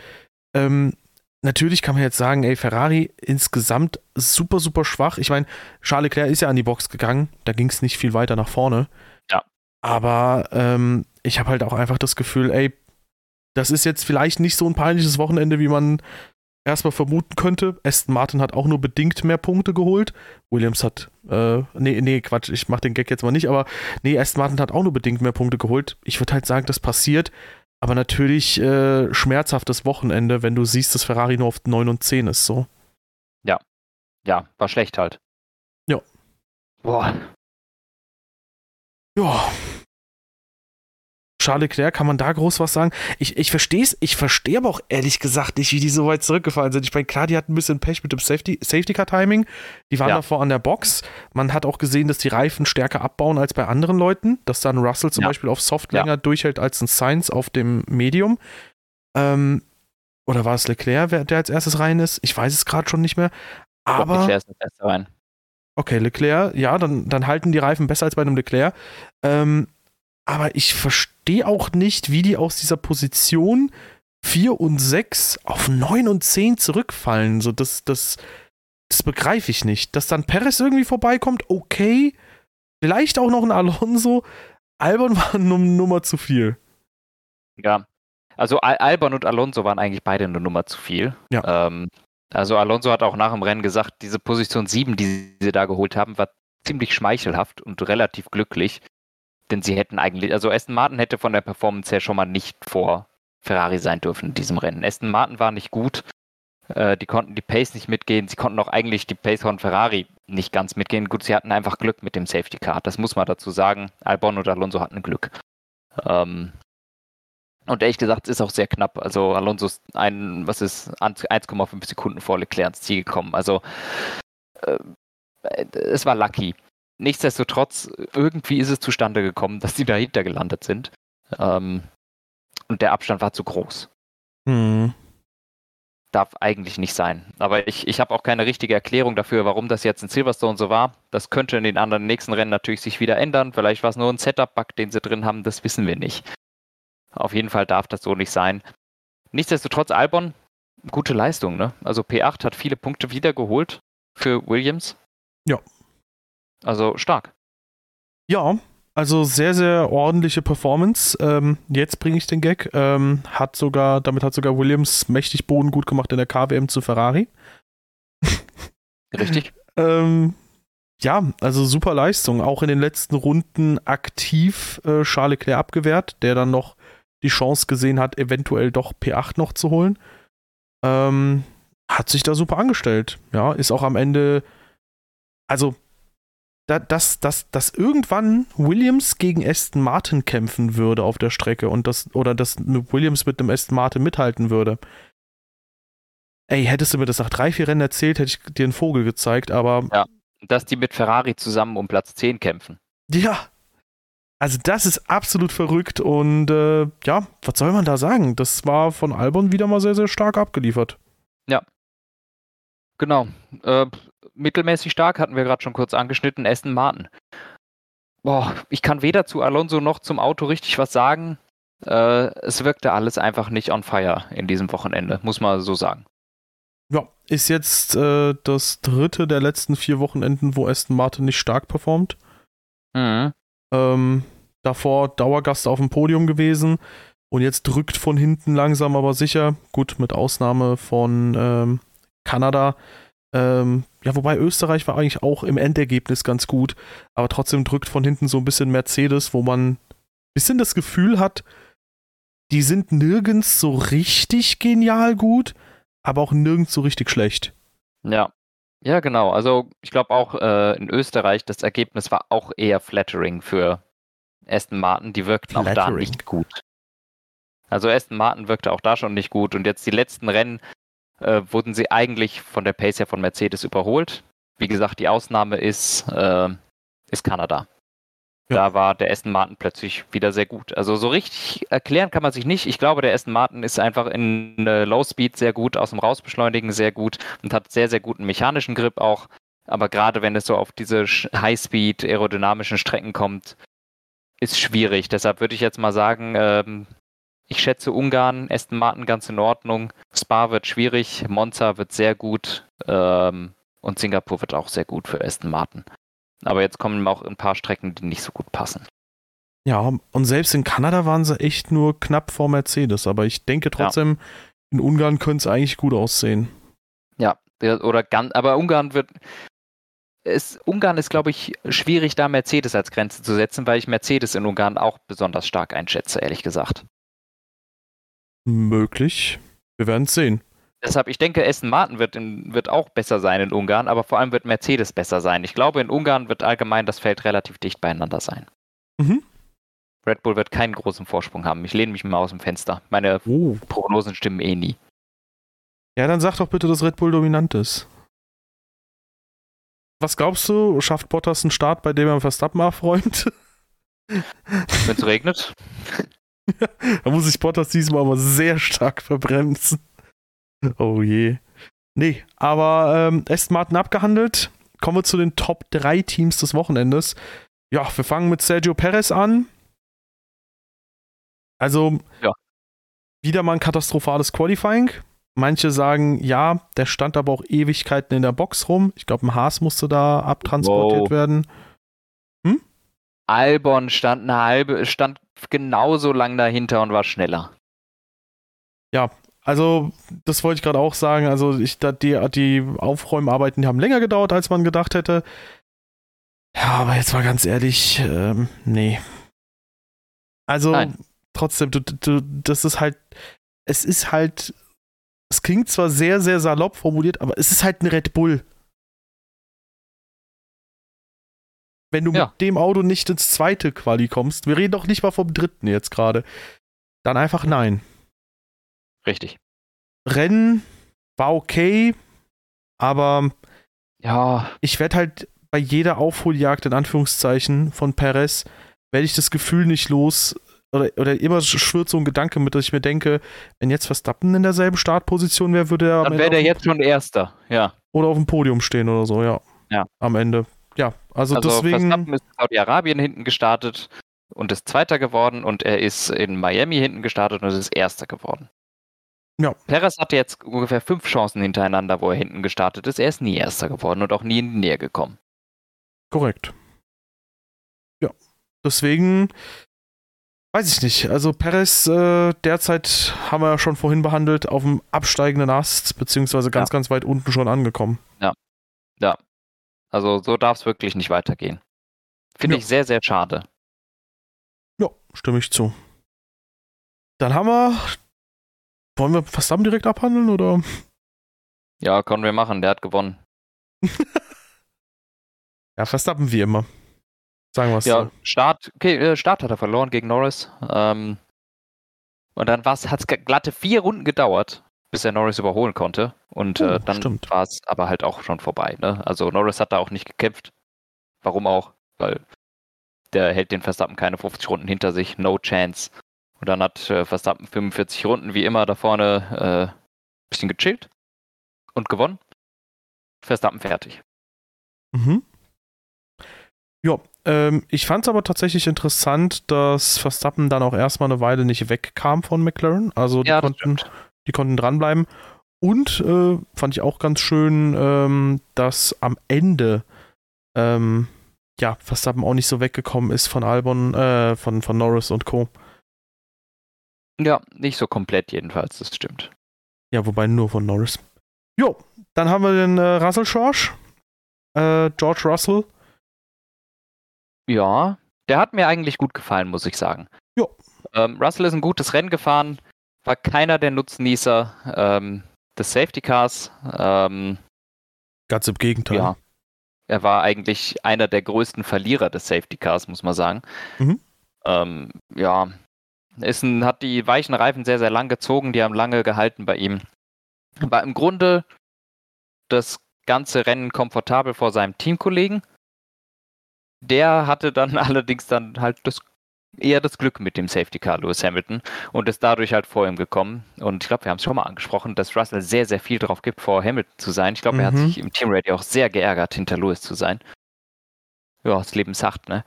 ähm, natürlich kann man jetzt sagen, ey, Ferrari insgesamt super, super schwach. Ich meine, Charles Leclerc ist ja an die Box gegangen, da ging es nicht viel weiter nach vorne. Ja. Aber ähm, ich habe halt auch einfach das Gefühl, ey, das ist jetzt vielleicht nicht so ein peinliches Wochenende, wie man erstmal vermuten könnte. Aston Martin hat auch nur bedingt mehr Punkte geholt. Williams hat, äh, nee, nee, Quatsch, ich mach den Gag jetzt mal nicht, aber nee, Aston Martin hat auch nur bedingt mehr Punkte geholt. Ich würde halt sagen, das passiert. Aber natürlich äh, schmerzhaftes Wochenende, wenn du siehst, dass Ferrari nur auf 9 und 10 ist, so. Ja. Ja, war schlecht halt. Ja. Boah. Ja, Charles Leclerc, kann man da groß was sagen? Ich, ich verstehe es, ich verstehe aber auch ehrlich gesagt nicht, wie die so weit zurückgefallen sind. Ich meine, klar, die hatten ein bisschen Pech mit dem Safety, Safety Car Timing. Die waren ja. davor an der Box. Man hat auch gesehen, dass die Reifen stärker abbauen als bei anderen Leuten, dass dann Russell zum ja. Beispiel auf Soft länger ja. durchhält als ein Sainz auf dem Medium. Ähm, oder war es Leclerc, der als erstes rein ist? Ich weiß es gerade schon nicht mehr. Aber. Leclerc ist als erster rein. Okay, Leclerc, ja, dann, dann halten die Reifen besser als bei einem Leclerc. Ähm, aber ich verstehe auch nicht, wie die aus dieser Position 4 und 6 auf 9 und 10 zurückfallen. So, das, das, das begreife ich nicht. Dass dann Perez irgendwie vorbeikommt, okay. Vielleicht auch noch ein Alonso. Albon war eine Nummer zu viel. Ja. Also Al Albon und Alonso waren eigentlich beide eine Nummer zu viel. Ja. Ähm, also Alonso hat auch nach dem Rennen gesagt, diese Position 7, die sie da geholt haben, war ziemlich schmeichelhaft und relativ glücklich. Denn sie hätten eigentlich, also Aston Martin hätte von der Performance her schon mal nicht vor Ferrari sein dürfen in diesem Rennen. Aston Martin war nicht gut. Äh, die konnten die Pace nicht mitgehen. Sie konnten auch eigentlich die Pace von Ferrari nicht ganz mitgehen. Gut, sie hatten einfach Glück mit dem Safety Car. Das muss man dazu sagen. Albon und Alonso hatten Glück. Ähm, und ehrlich gesagt, ist auch sehr knapp. Also Alonso ist ein, was ist, 1,5 Sekunden vor Leclerc ins Ziel gekommen. Also äh, es war lucky. Nichtsdestotrotz, irgendwie ist es zustande gekommen, dass die dahinter gelandet sind. Ähm, und der Abstand war zu groß. Hm. Darf eigentlich nicht sein. Aber ich, ich habe auch keine richtige Erklärung dafür, warum das jetzt in Silverstone so war. Das könnte in den anderen nächsten Rennen natürlich sich wieder ändern. Vielleicht war es nur ein Setup-Bug, den sie drin haben, das wissen wir nicht. Auf jeden Fall darf das so nicht sein. Nichtsdestotrotz, Albon, gute Leistung, ne? Also P8 hat viele Punkte wiedergeholt für Williams. Ja, also stark. Ja, also sehr, sehr ordentliche Performance. Ähm, jetzt bringe ich den Gag. Ähm, hat sogar, damit hat sogar Williams mächtig Boden gut gemacht in der KWM zu Ferrari. Richtig. ähm, ja, also super Leistung. Auch in den letzten Runden aktiv äh, Charles Leclerc abgewehrt, der dann noch die Chance gesehen hat, eventuell doch P8 noch zu holen. Ähm, hat sich da super angestellt. Ja, ist auch am Ende, also dass, dass, dass irgendwann Williams gegen Aston Martin kämpfen würde auf der Strecke und das, oder dass Williams mit einem Aston Martin mithalten würde. Ey, hättest du mir das nach drei, vier Rennen erzählt, hätte ich dir einen Vogel gezeigt, aber. Ja, dass die mit Ferrari zusammen um Platz 10 kämpfen. Ja. Also, das ist absolut verrückt und äh, ja, was soll man da sagen? Das war von Albon wieder mal sehr, sehr stark abgeliefert. Ja. Genau. Äh, mittelmäßig stark, hatten wir gerade schon kurz angeschnitten, Aston Martin. Boah, ich kann weder zu Alonso noch zum Auto richtig was sagen. Äh, es wirkte alles einfach nicht on fire in diesem Wochenende, muss man so sagen. Ja, ist jetzt äh, das dritte der letzten vier Wochenenden, wo Aston Martin nicht stark performt. Mhm. Ähm, davor Dauergast auf dem Podium gewesen und jetzt drückt von hinten langsam aber sicher. Gut, mit Ausnahme von ähm, Kanada ähm, ja, wobei Österreich war eigentlich auch im Endergebnis ganz gut, aber trotzdem drückt von hinten so ein bisschen Mercedes, wo man ein bisschen das Gefühl hat, die sind nirgends so richtig genial gut, aber auch nirgends so richtig schlecht. Ja. Ja, genau. Also ich glaube auch äh, in Österreich, das Ergebnis war auch eher flattering für Aston Martin. Die wirkten flattering. auch da nicht gut. Also Aston Martin wirkte auch da schon nicht gut und jetzt die letzten Rennen äh, wurden sie eigentlich von der Pace her von Mercedes überholt. Wie gesagt, die Ausnahme ist, äh, ist Kanada. Ja. Da war der Aston Martin plötzlich wieder sehr gut. Also so richtig erklären kann man sich nicht. Ich glaube, der Aston Martin ist einfach in äh, Low Speed sehr gut, aus dem Rausbeschleunigen sehr gut und hat sehr, sehr guten mechanischen Grip auch. Aber gerade wenn es so auf diese High Speed aerodynamischen Strecken kommt, ist schwierig. Deshalb würde ich jetzt mal sagen, ähm, Ich schätze Ungarn, Aston Martin ganz in Ordnung, Spa wird schwierig, Monza wird sehr gut ähm, und Singapur wird auch sehr gut für Aston Martin. Aber jetzt kommen auch ein paar Strecken, die nicht so gut passen. Ja, und selbst in Kanada waren sie echt nur knapp vor Mercedes, aber ich denke trotzdem, ja. in Ungarn könnte es eigentlich gut aussehen. Ja, oder ganz, aber Ungarn wird. Ist, Ungarn ist, glaube ich, schwierig, da Mercedes als Grenze zu setzen, weil ich Mercedes in Ungarn auch besonders stark einschätze, ehrlich gesagt. Möglich. Wir werden es sehen. Deshalb, ich denke, Aston Martin wird, in, wird auch besser sein in Ungarn, aber vor allem wird Mercedes besser sein. Ich glaube, in Ungarn wird allgemein das Feld relativ dicht beieinander sein. Mhm. Red Bull wird keinen großen Vorsprung haben. Ich lehne mich mal aus dem Fenster. Meine oh. Prognosen stimmen eh nie. Ja, dann sag doch bitte, dass Red Bull dominant ist. Was glaubst du, schafft Bottas einen Start, bei dem er Verstappen aufräumt? Wenn es regnet. da muss ich Bottas diesmal aber sehr stark verbremsen. Oh je. Nee, aber ähm, Aston Martin abgehandelt. Kommen wir zu den Top 3 Teams des Wochenendes. Ja, wir fangen mit Sergio Perez an. Also, ja. wieder mal ein katastrophales Qualifying. Manche sagen, ja, der stand aber auch Ewigkeiten in der Box rum. Ich glaube, ein Haas musste da abtransportiert wow. werden. Albon stand eine halbe, stand genauso lang dahinter und war schneller. Ja, also das wollte ich gerade auch sagen. Also ich, die, die Aufräumarbeiten, die haben länger gedauert, als man gedacht hätte. Ja, aber jetzt mal ganz ehrlich, ähm, nee. Also Nein. trotzdem, du, du, das ist halt, es ist halt, es klingt zwar sehr, sehr salopp formuliert, aber es ist halt ein Red Bull. Wenn du ja. mit dem Auto nicht ins zweite Quali kommst, wir reden doch nicht mal vom dritten jetzt gerade, dann einfach nein. Richtig. Rennen war okay, aber ja, ich werde halt bei jeder Aufholjagd in Anführungszeichen von Perez werde ich das Gefühl nicht los oder, oder immer schwirrt so ein Gedanke mit, dass ich mir denke, wenn jetzt Verstappen in derselben Startposition wäre, würde er dann wäre der jetzt schon Erster, ja. Oder auf dem Podium stehen oder so, ja. Ja. Am Ende ja, also, also deswegen. Verstappen ist in Saudi-Arabien hinten gestartet und ist Zweiter geworden und er ist in Miami hinten gestartet und ist Erster geworden. Ja. Perez hatte jetzt ungefähr fünf Chancen hintereinander, wo er hinten gestartet ist. Er ist nie Erster geworden und auch nie in die Nähe gekommen. Korrekt. Ja, deswegen weiß ich nicht. Also Perez äh, derzeit haben wir ja schon vorhin behandelt, auf dem absteigenden Ast, beziehungsweise ganz, ja. ganz weit unten schon angekommen. Ja. Ja, also so darf es wirklich nicht weitergehen. Finde ja. ich sehr, sehr schade. Ja, stimme ich zu. Dann haben wir. Wollen wir Verstappen direkt abhandeln oder? Ja, können wir machen. Der hat gewonnen. ja, Verstappen wie immer. Sagen wir es Ja, so. Start, okay, äh, Start hat er verloren gegen Norris. Ähm, und dann hat es glatte vier Runden gedauert, bis er Norris überholen konnte. Und äh, oh, dann war es aber halt auch schon vorbei. Ne? Also Norris hat da auch nicht gekämpft. Warum auch? Weil der hält den Verstappen keine 50 Runden hinter sich. No chance. Und dann hat äh, Verstappen 45 Runden wie immer da vorne äh, bisschen gechillt und gewonnen. Verstappen fertig. Mhm. Ja, ähm, ich fand es aber tatsächlich interessant, dass Verstappen dann auch erstmal eine Weile nicht wegkam von McLaren. Also die, ja, konnten, die konnten dranbleiben. Und äh, fand ich auch ganz schön, ähm, dass am Ende ähm, ja, Verstappen auch nicht so weggekommen ist von Albon, äh, von, von Norris und Co. Ja, nicht so komplett jedenfalls, das stimmt. Ja, wobei nur von Norris. Jo, dann haben wir den äh, Russell George. Äh, George Russell. Ja, der hat mir eigentlich gut gefallen, muss ich sagen. Jo. Ähm, Russell ist ein gutes Rennen gefahren, war keiner der Nutznießer. Ähm, des Safety Cars. Ähm, Ganz im Gegenteil. Ja. Er war eigentlich einer der größten Verlierer des Safety Cars, muss man sagen. Mhm. Ähm, ja, ist ein, hat die weichen Reifen sehr, sehr lang gezogen, die haben lange gehalten bei ihm. War im Grunde das ganze Rennen komfortabel vor seinem Teamkollegen. Der hatte dann allerdings dann halt das eher das Glück mit dem Safety Car Lewis Hamilton und ist dadurch halt vor ihm gekommen. Und ich glaube, wir haben es schon mal angesprochen, dass Russell sehr, sehr viel drauf gibt, vor Hamilton zu sein. Ich glaube, mhm. er hat mhm. sich im Team Radio auch sehr geärgert, hinter Lewis zu sein. Ja, das Leben sagt, ne?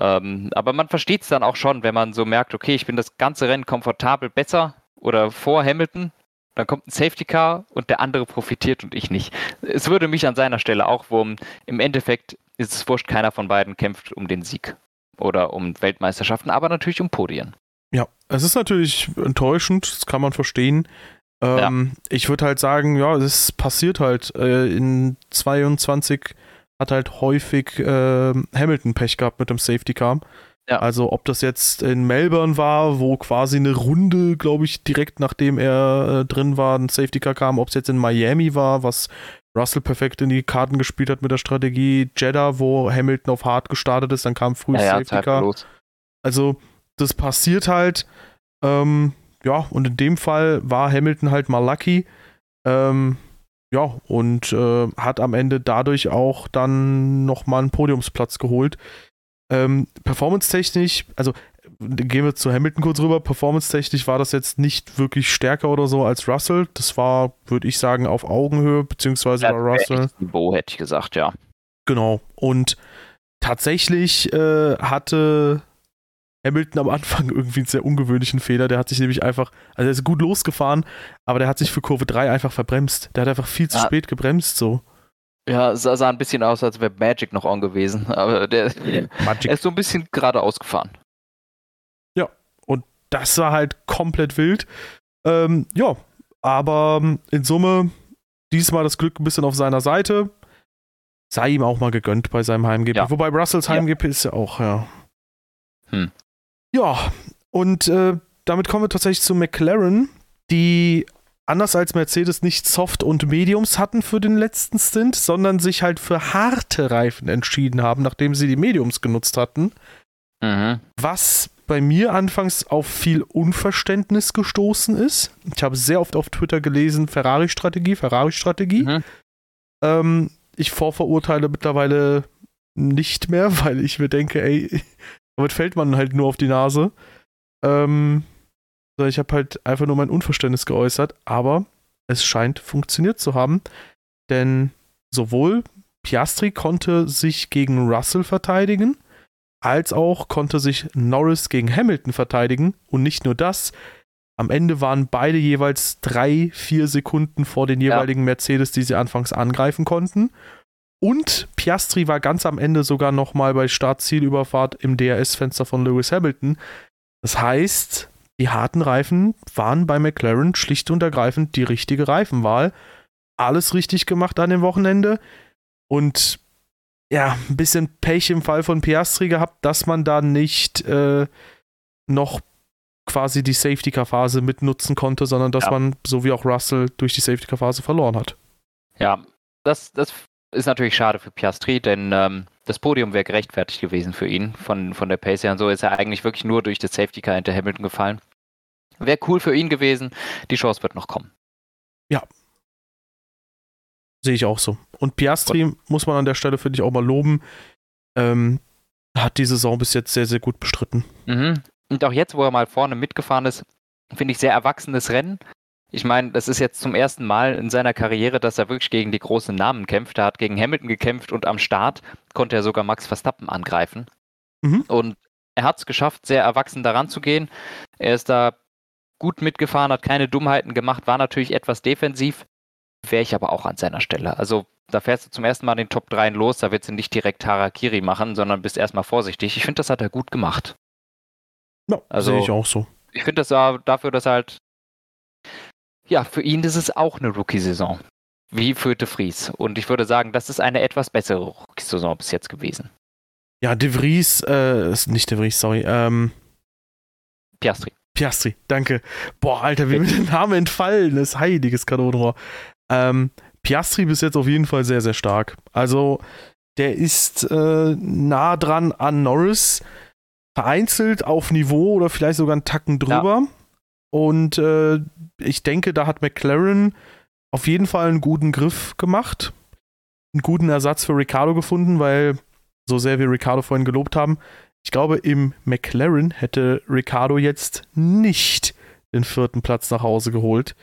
Ähm, aber man versteht es dann auch schon, wenn man so merkt, okay, ich bin das ganze Rennen komfortabel besser oder vor Hamilton, dann kommt ein Safety Car und der andere profitiert und ich nicht. Es würde mich an seiner Stelle auch wurmen. Im Endeffekt ist es wurscht, keiner von beiden kämpft um den Sieg oder um Weltmeisterschaften, aber natürlich um Podien. Ja, es ist natürlich enttäuschend, das kann man verstehen. Ähm, ja. Ich würde halt sagen, ja, es passiert halt. Äh, in 22 hat halt häufig äh, Hamilton Pech gehabt mit dem Safety Car. Ja. Also ob das jetzt in Melbourne war, wo quasi eine Runde, glaube ich, direkt nachdem er äh, drin war, ein Safety Car kam, ob es jetzt in Miami war, was Russell perfekt in die Karten gespielt hat mit der Strategie, Jeddah, wo Hamilton auf Hard gestartet ist, dann kam früh ja, Safety Car. Also das passiert halt. Ähm, ja, und in dem Fall war Hamilton halt mal lucky. Ähm, ja, und äh, hat am Ende dadurch auch dann nochmal einen Podiumsplatz geholt. Ähm, Performance-technisch, also gehen wir zu Hamilton kurz rüber. Performance-technisch war das jetzt nicht wirklich stärker oder so als Russell. Das war, würde ich sagen, auf Augenhöhe, beziehungsweise ja, war Russell. Niveau hätte ich gesagt, ja. Genau. Und tatsächlich äh, hatte Hamilton am Anfang irgendwie einen sehr ungewöhnlichen Fehler. Der hat sich nämlich einfach, also er ist gut losgefahren, aber der hat sich für Kurve 3 einfach verbremst. Der hat einfach viel zu ja. spät gebremst, so. Ja, es sah ein bisschen aus, als wäre Magic noch on gewesen, aber der, Magic. er ist so ein bisschen geradeaus gefahren. Das war halt komplett wild. Ähm, ja, aber ähm, in Summe diesmal das Glück ein bisschen auf seiner Seite. Sei ihm auch mal gegönnt bei seinem Heim-GP. Ja. Wobei Russells Heim-GP ja. ist ja auch, ja. Hm. Ja, und äh, damit kommen wir tatsächlich zu McLaren, die anders als Mercedes nicht Soft und Mediums hatten für den letzten Stint, sondern sich halt für harte Reifen entschieden haben, nachdem sie die Mediums genutzt hatten. Mhm. Was bei mir anfangs auf viel Unverständnis gestoßen ist. Ich habe sehr oft auf Twitter gelesen, Ferrari-Strategie, Ferrari-Strategie. Mhm. Ähm, ich vorverurteile mittlerweile nicht mehr, weil ich mir denke, ey, damit fällt man halt nur auf die Nase. Ähm, ich habe halt einfach nur mein Unverständnis geäußert, aber es scheint funktioniert zu haben, denn sowohl Piastri konnte sich gegen Russell verteidigen, als auch konnte sich Norris gegen Hamilton verteidigen und nicht nur das. Am Ende waren beide jeweils drei, vier Sekunden vor den jeweiligen ja. Mercedes, die sie anfangs angreifen konnten. Und Piastri war ganz am Ende sogar nochmal bei Start-Zielüberfahrt im DRS-Fenster von Lewis Hamilton. Das heißt, die harten Reifen waren bei McLaren schlicht und ergreifend die richtige Reifenwahl. Alles richtig gemacht an dem Wochenende. Und ja, ein bisschen Pech im Fall von Piastri gehabt, dass man da nicht äh, noch quasi die Safety-Car-Phase mitnutzen konnte, sondern dass ja. man, so wie auch Russell, durch die Safety-Car-Phase verloren hat. Ja, das, das ist natürlich schade für Piastri, denn ähm, das Podium wäre gerechtfertigt gewesen für ihn von, von der Pace her. Und so ist er eigentlich wirklich nur durch das Safety Car hinter Hamilton gefallen. Wäre cool für ihn gewesen. Die Chance wird noch kommen. Ja. Sehe ich auch so. Und Piastri muss man an der Stelle, finde ich, auch mal loben. Ähm, hat die Saison bis jetzt sehr, sehr gut bestritten. Mhm. Und auch jetzt, wo er mal vorne mitgefahren ist, finde ich sehr erwachsenes Rennen. Ich meine, das ist jetzt zum ersten Mal in seiner Karriere, dass er wirklich gegen die großen Namen kämpft. Er hat gegen Hamilton gekämpft und am Start konnte er sogar Max Verstappen angreifen. Mhm. Und er hat es geschafft, sehr erwachsen daran zu gehen. Er ist da gut mitgefahren, hat keine Dummheiten gemacht, war natürlich etwas defensiv. Wäre ich aber auch an seiner Stelle. Also da fährst du zum ersten Mal den Top 3 los, da wird du nicht direkt Harakiri machen, sondern bist erstmal vorsichtig. Ich finde, das hat er gut gemacht. Ja, also, sehe ich auch so. Ich finde das dafür, dass halt ja, für ihn ist es auch eine Rookie-Saison. Wie für De Vries. Und ich würde sagen, das ist eine etwas bessere Rookie-Saison bis jetzt gewesen. Ja, De Vries, äh, nicht De Vries, sorry, ähm. Piastri. Piastri, danke. Boah, Alter, wie mir der Name entfallen ist. Heiliges Kanonenrohr. Ähm, Piastri bis jetzt auf jeden Fall sehr, sehr stark. Also, der ist äh, nah dran an Norris. Vereinzelt auf Niveau oder vielleicht sogar einen Tacken drüber. Ja. Und äh, ich denke, da hat McLaren auf jeden Fall einen guten Griff gemacht, einen guten Ersatz für Ricardo gefunden, weil so sehr wir Ricardo vorhin gelobt haben, ich glaube, im McLaren hätte Ricardo jetzt nicht den vierten Platz nach Hause geholt.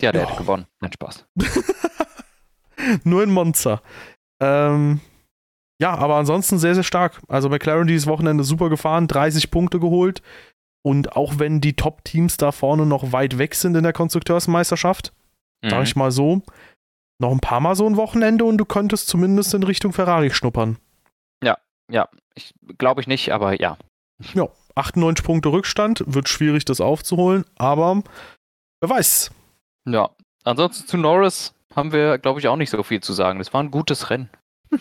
Ja, der oh. hätte gewonnen. Nein, Spaß. Nur in Monza. Ähm, Ja, aber ansonsten sehr, sehr stark. Also McLaren dieses Wochenende super gefahren, 30 Punkte geholt. Und auch wenn die Top-Teams da vorne noch weit weg sind in der Konstrukteursmeisterschaft, mhm. sag ich mal so, noch ein paar Mal so ein Wochenende und du könntest zumindest in Richtung Ferrari schnuppern. Ja, ja. Ich glaube ich nicht, aber ja. Ja, 98 Punkte Rückstand, wird schwierig, das aufzuholen, aber wer weiß. Ja, ansonsten zu Norris haben wir, glaube ich, auch nicht so viel zu sagen. Das war ein gutes Rennen.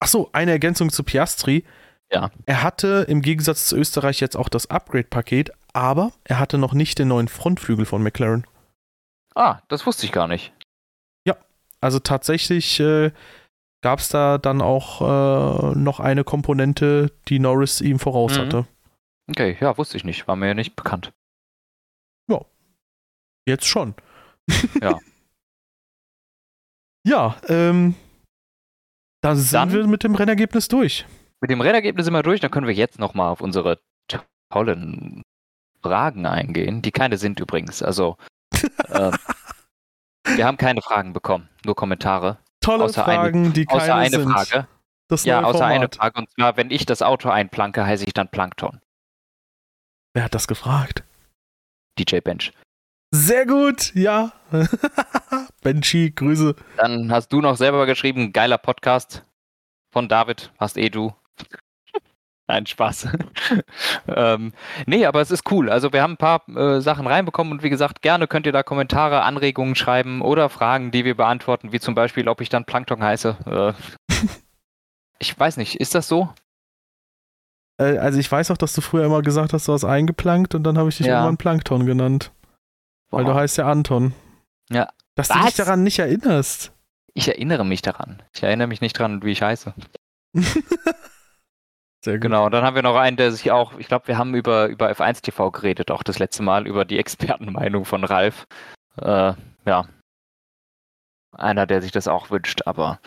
Achso, eine Ergänzung zu Piastri. Ja. Er hatte im Gegensatz zu Österreich jetzt auch das Upgrade-Paket, aber er hatte noch nicht den neuen Frontflügel von McLaren. Ah, das wusste ich gar nicht. Ja, also tatsächlich äh, gab es da dann auch äh, noch eine Komponente, die Norris ihm voraus mhm. hatte. Okay, ja, wusste ich nicht. War mir ja nicht bekannt. Ja. Jetzt schon. Ja. ja, ähm. Da sind dann, wir mit dem Rennergebnis durch. Mit dem Rennergebnis sind wir durch, dann können wir jetzt nochmal auf unsere tollen Fragen eingehen, die keine sind übrigens. Also, äh, wir haben keine Fragen bekommen, nur Kommentare. Tolle außer Fragen, eine, die keine außer eine sind. Frage. ja, außer Format. eine Frage. Und zwar, wenn ich das Auto einplanke, heiße ich dann Plankton. Wer hat das gefragt? DJ Bench. Sehr gut, ja. Benchi, Grüße. Dann hast du noch selber geschrieben, geiler Podcast von David, hast eh du. Nein, Spaß. ähm, nee, aber es ist cool. Also wir haben ein paar äh, Sachen reinbekommen und wie gesagt, gerne könnt ihr da Kommentare, Anregungen schreiben oder Fragen, die wir beantworten, wie zum Beispiel, ob ich dann Plankton heiße. Äh, ich weiß nicht, ist das so? Äh, also ich weiß auch, dass du früher immer gesagt hast, du hast eingeplankt und dann habe ich dich ja. irgendwann Plankton genannt. Weil du heißt ja Anton. Ja. Dass Was? du dich daran nicht erinnerst. Ich erinnere mich daran. Ich erinnere mich nicht daran, wie ich heiße. Sehr gut. Genau, und dann haben wir noch einen, der sich auch, ich glaube, wir haben über, über F1 TV geredet, auch das letzte Mal, über die Expertenmeinung von Ralf. Äh, ja. Einer, der sich das auch wünscht, aber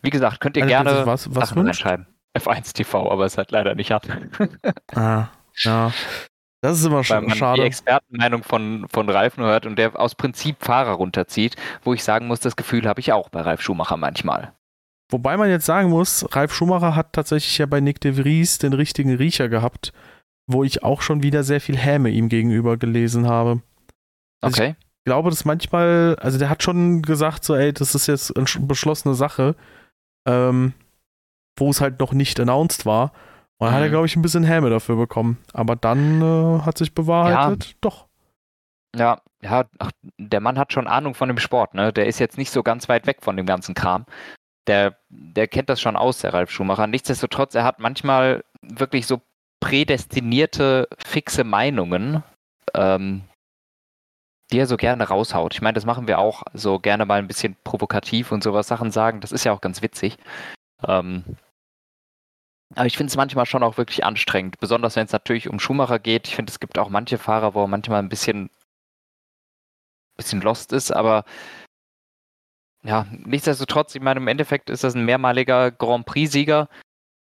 wie gesagt, könnt ihr Einer, gerne was, was Sachen reinschreiben. F1 TV, aber es halt leider nicht hat. ah, ja. Das ist immer schon schade. die Expertenmeinung von, von Ralf nur hört und der aus Prinzip Fahrer runterzieht, wo ich sagen muss, das Gefühl habe ich auch bei Ralf Schumacher manchmal. Wobei man jetzt sagen muss, Ralf Schumacher hat tatsächlich ja bei Nick de Vries den richtigen Riecher gehabt, wo ich auch schon wieder sehr viel Häme ihm gegenüber gelesen habe. Also okay. Ich glaube, dass manchmal, also der hat schon gesagt, so, ey, das ist jetzt eine beschlossene Sache. Ähm, wo es halt noch nicht announced war. Und dann mhm. hat er, mhm. glaube ich, ein bisschen Häme dafür bekommen. Aber dann äh, hat sich bewahrheitet, ja. doch. Ja, ja, ach, der Mann hat schon Ahnung von dem Sport, ne? Der ist jetzt nicht so ganz weit weg von dem ganzen Kram. Der, der kennt das schon aus, der Ralf Schumacher. Nichtsdestotrotz, er hat manchmal wirklich so prädestinierte, fixe Meinungen, ähm, die er so gerne raushaut. Ich meine, das machen wir auch so gerne mal ein bisschen provokativ und sowas Sachen sagen. Das ist ja auch ganz witzig. Ähm, aber ich finde es manchmal schon auch wirklich anstrengend, besonders wenn es natürlich um Schumacher geht. Ich finde, es gibt auch manche Fahrer, wo er manchmal ein bisschen, bisschen lost ist, aber ja, nichtsdestotrotz, ich meine, im Endeffekt ist das ein mehrmaliger Grand Prix-Sieger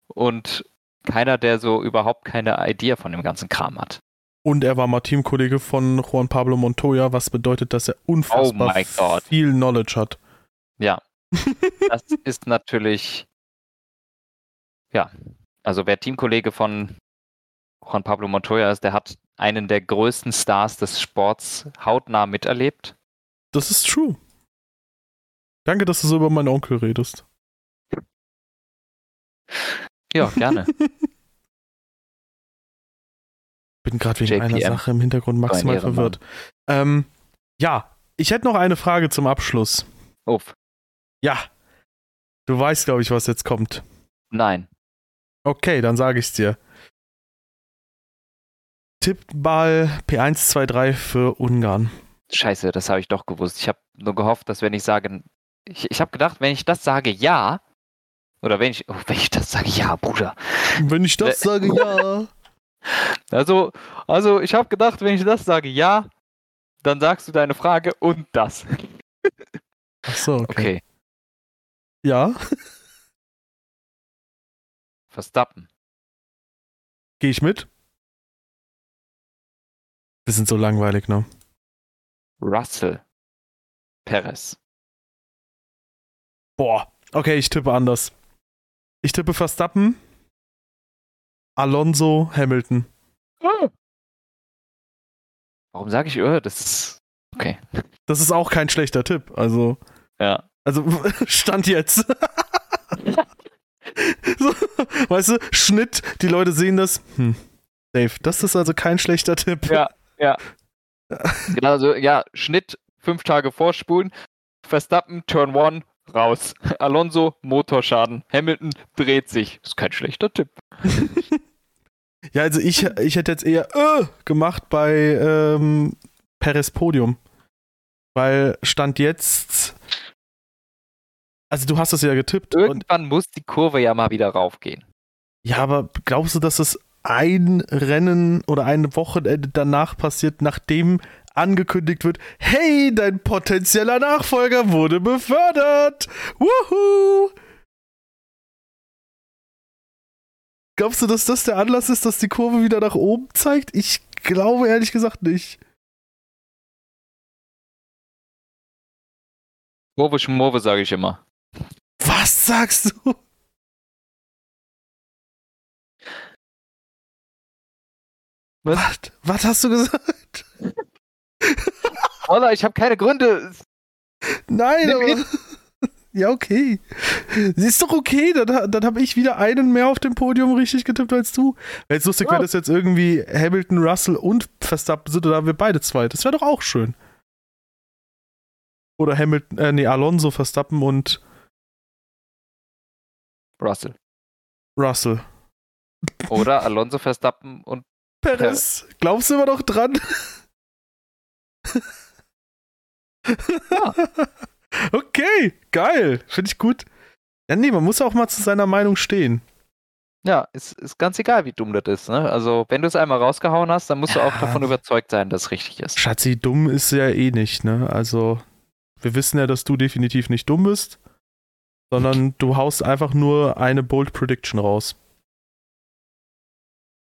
und keiner, der so überhaupt keine Idee von dem ganzen Kram hat. Und er war mal Teamkollege von Juan Pablo Montoya, was bedeutet, dass er unfassbar oh viel Knowledge hat. Ja. das ist natürlich ja, also wer Teamkollege von Juan Pablo Montoya ist, der hat einen der größten Stars des Sports hautnah miterlebt. Das ist true. Danke, dass du so über meinen Onkel redest. Ja, gerne. Bin gerade wegen JPM. einer Sache im Hintergrund maximal verwirrt. Ähm, ja, ich hätte noch eine Frage zum Abschluss. Uff. Ja. Du weißt, glaube ich, was jetzt kommt. Nein. Okay, dann sage ich's dir. Tippball P123 für Ungarn. Scheiße, das habe ich doch gewusst. Ich habe nur gehofft, dass wenn ich sage, ich, ich habe gedacht, wenn ich das sage, ja, oder wenn ich, oh, wenn ich das sage, ja, Bruder. Wenn ich das äh, sage, ja. Also, also ich habe gedacht, wenn ich das sage, ja, dann sagst du deine Frage und das. Ach so, okay. okay. Ja. Verstappen. Gehe ich mit? Wir sind so langweilig, ne? Russell. Perez. Boah, okay, ich tippe anders. Ich tippe Verstappen, Alonso, Hamilton. Warum sage ich, oh, das ist. Okay. Das ist auch kein schlechter Tipp. Also, Ja. also Stand jetzt. so, weißt du, Schnitt, die Leute sehen das. Hm. Dave, das ist also kein schlechter Tipp. Ja, ja. Genau, also, ja, Schnitt, fünf Tage vorspulen. Verstappen, Turn One, raus. Alonso, Motorschaden. Hamilton dreht sich. Ist kein schlechter Tipp. Ja, also ich, ich hätte jetzt eher äh, gemacht bei ähm, Perez Podium. Weil Stand jetzt. Also du hast es ja getippt. Und, Irgendwann muss die Kurve ja mal wieder raufgehen. Ja, aber glaubst du, dass es ein Rennen oder eine Wochenende danach passiert, nachdem angekündigt wird, hey, dein potenzieller Nachfolger wurde befördert. Wuhu! Glaubst du, dass das der Anlass ist, dass die Kurve wieder nach oben zeigt? Ich glaube ehrlich gesagt nicht. Kurve Schmurve, sage ich immer. Was sagst du? Was? Was, was hast du gesagt? Oder ich habe keine Gründe. Nein, Nimm aber. ihn. Ja, okay. Ist doch okay, dann, dann habe ich wieder einen mehr auf dem Podium richtig getippt als du. Wäre jetzt lustig, Ja. wenn das jetzt irgendwie Hamilton, Russell und Verstappen sind, oder haben wir beide zwei. Das wäre doch auch schön. Oder Hamilton, äh, nee, Alonso, Verstappen und Russell. Russell. Oder Alonso Verstappen und Perez, glaubst du immer noch dran? okay, geil. Finde ich gut. Ja, nee, man muss auch mal zu seiner Meinung stehen. ja, ist, ist ganz egal, wie dumm das ist. Ne? Also, wenn du es einmal rausgehauen hast, dann musst du auch Ja. davon überzeugt sein, dass es richtig ist. Schatzi, dumm ist ja eh nicht, ne? Also, wir wissen ja, dass du definitiv nicht dumm bist, sondern du haust einfach nur eine Bold Prediction raus.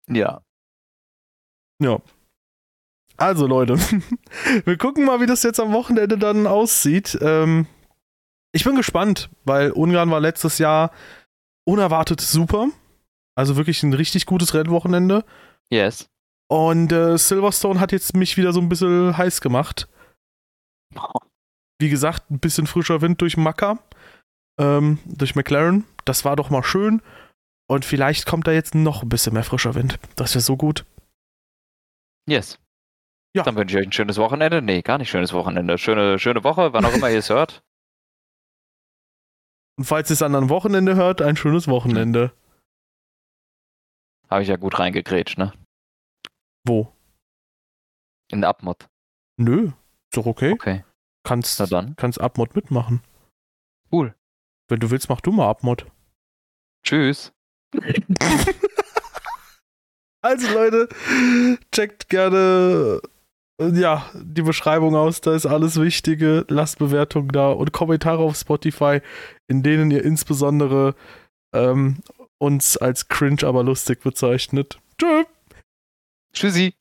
Ja. Ja. Also, Leute, wir gucken mal, wie das jetzt am Wochenende dann aussieht. Ähm, ich bin gespannt, weil Ungarn war letztes Jahr unerwartet super. Also wirklich ein richtig gutes Rennwochenende. Yes. Und äh, Silverstone hat jetzt mich wieder so ein bisschen heiß gemacht. Wie gesagt, ein bisschen frischer Wind durch Maka, ähm, durch McLaren. Das war doch mal schön. Und vielleicht kommt da jetzt noch ein bisschen mehr frischer Wind. Das wäre so gut. Yes. Ja. Dann wünsche ich euch ein schönes Wochenende. Nee, gar nicht schönes Wochenende. Schöne, schöne Woche, wann auch immer ihr es hört. Und falls ihr es an einem Wochenende hört, ein schönes Wochenende. Habe ich ja gut reingegrätscht, ne? Wo? In Abmod. Nö. Ist doch okay. Okay. Kannst, Na dann. kannst Abmod mitmachen. Cool. Wenn du willst, mach du mal Abmod. Tschüss. Also Leute, checkt gerne äh, ja, die Beschreibung aus, da ist alles Wichtige. Lasst Bewertungen da und Kommentare auf Spotify, in denen ihr insbesondere ähm, uns als cringe, aber lustig bezeichnet. Tschüss. Tschüssi.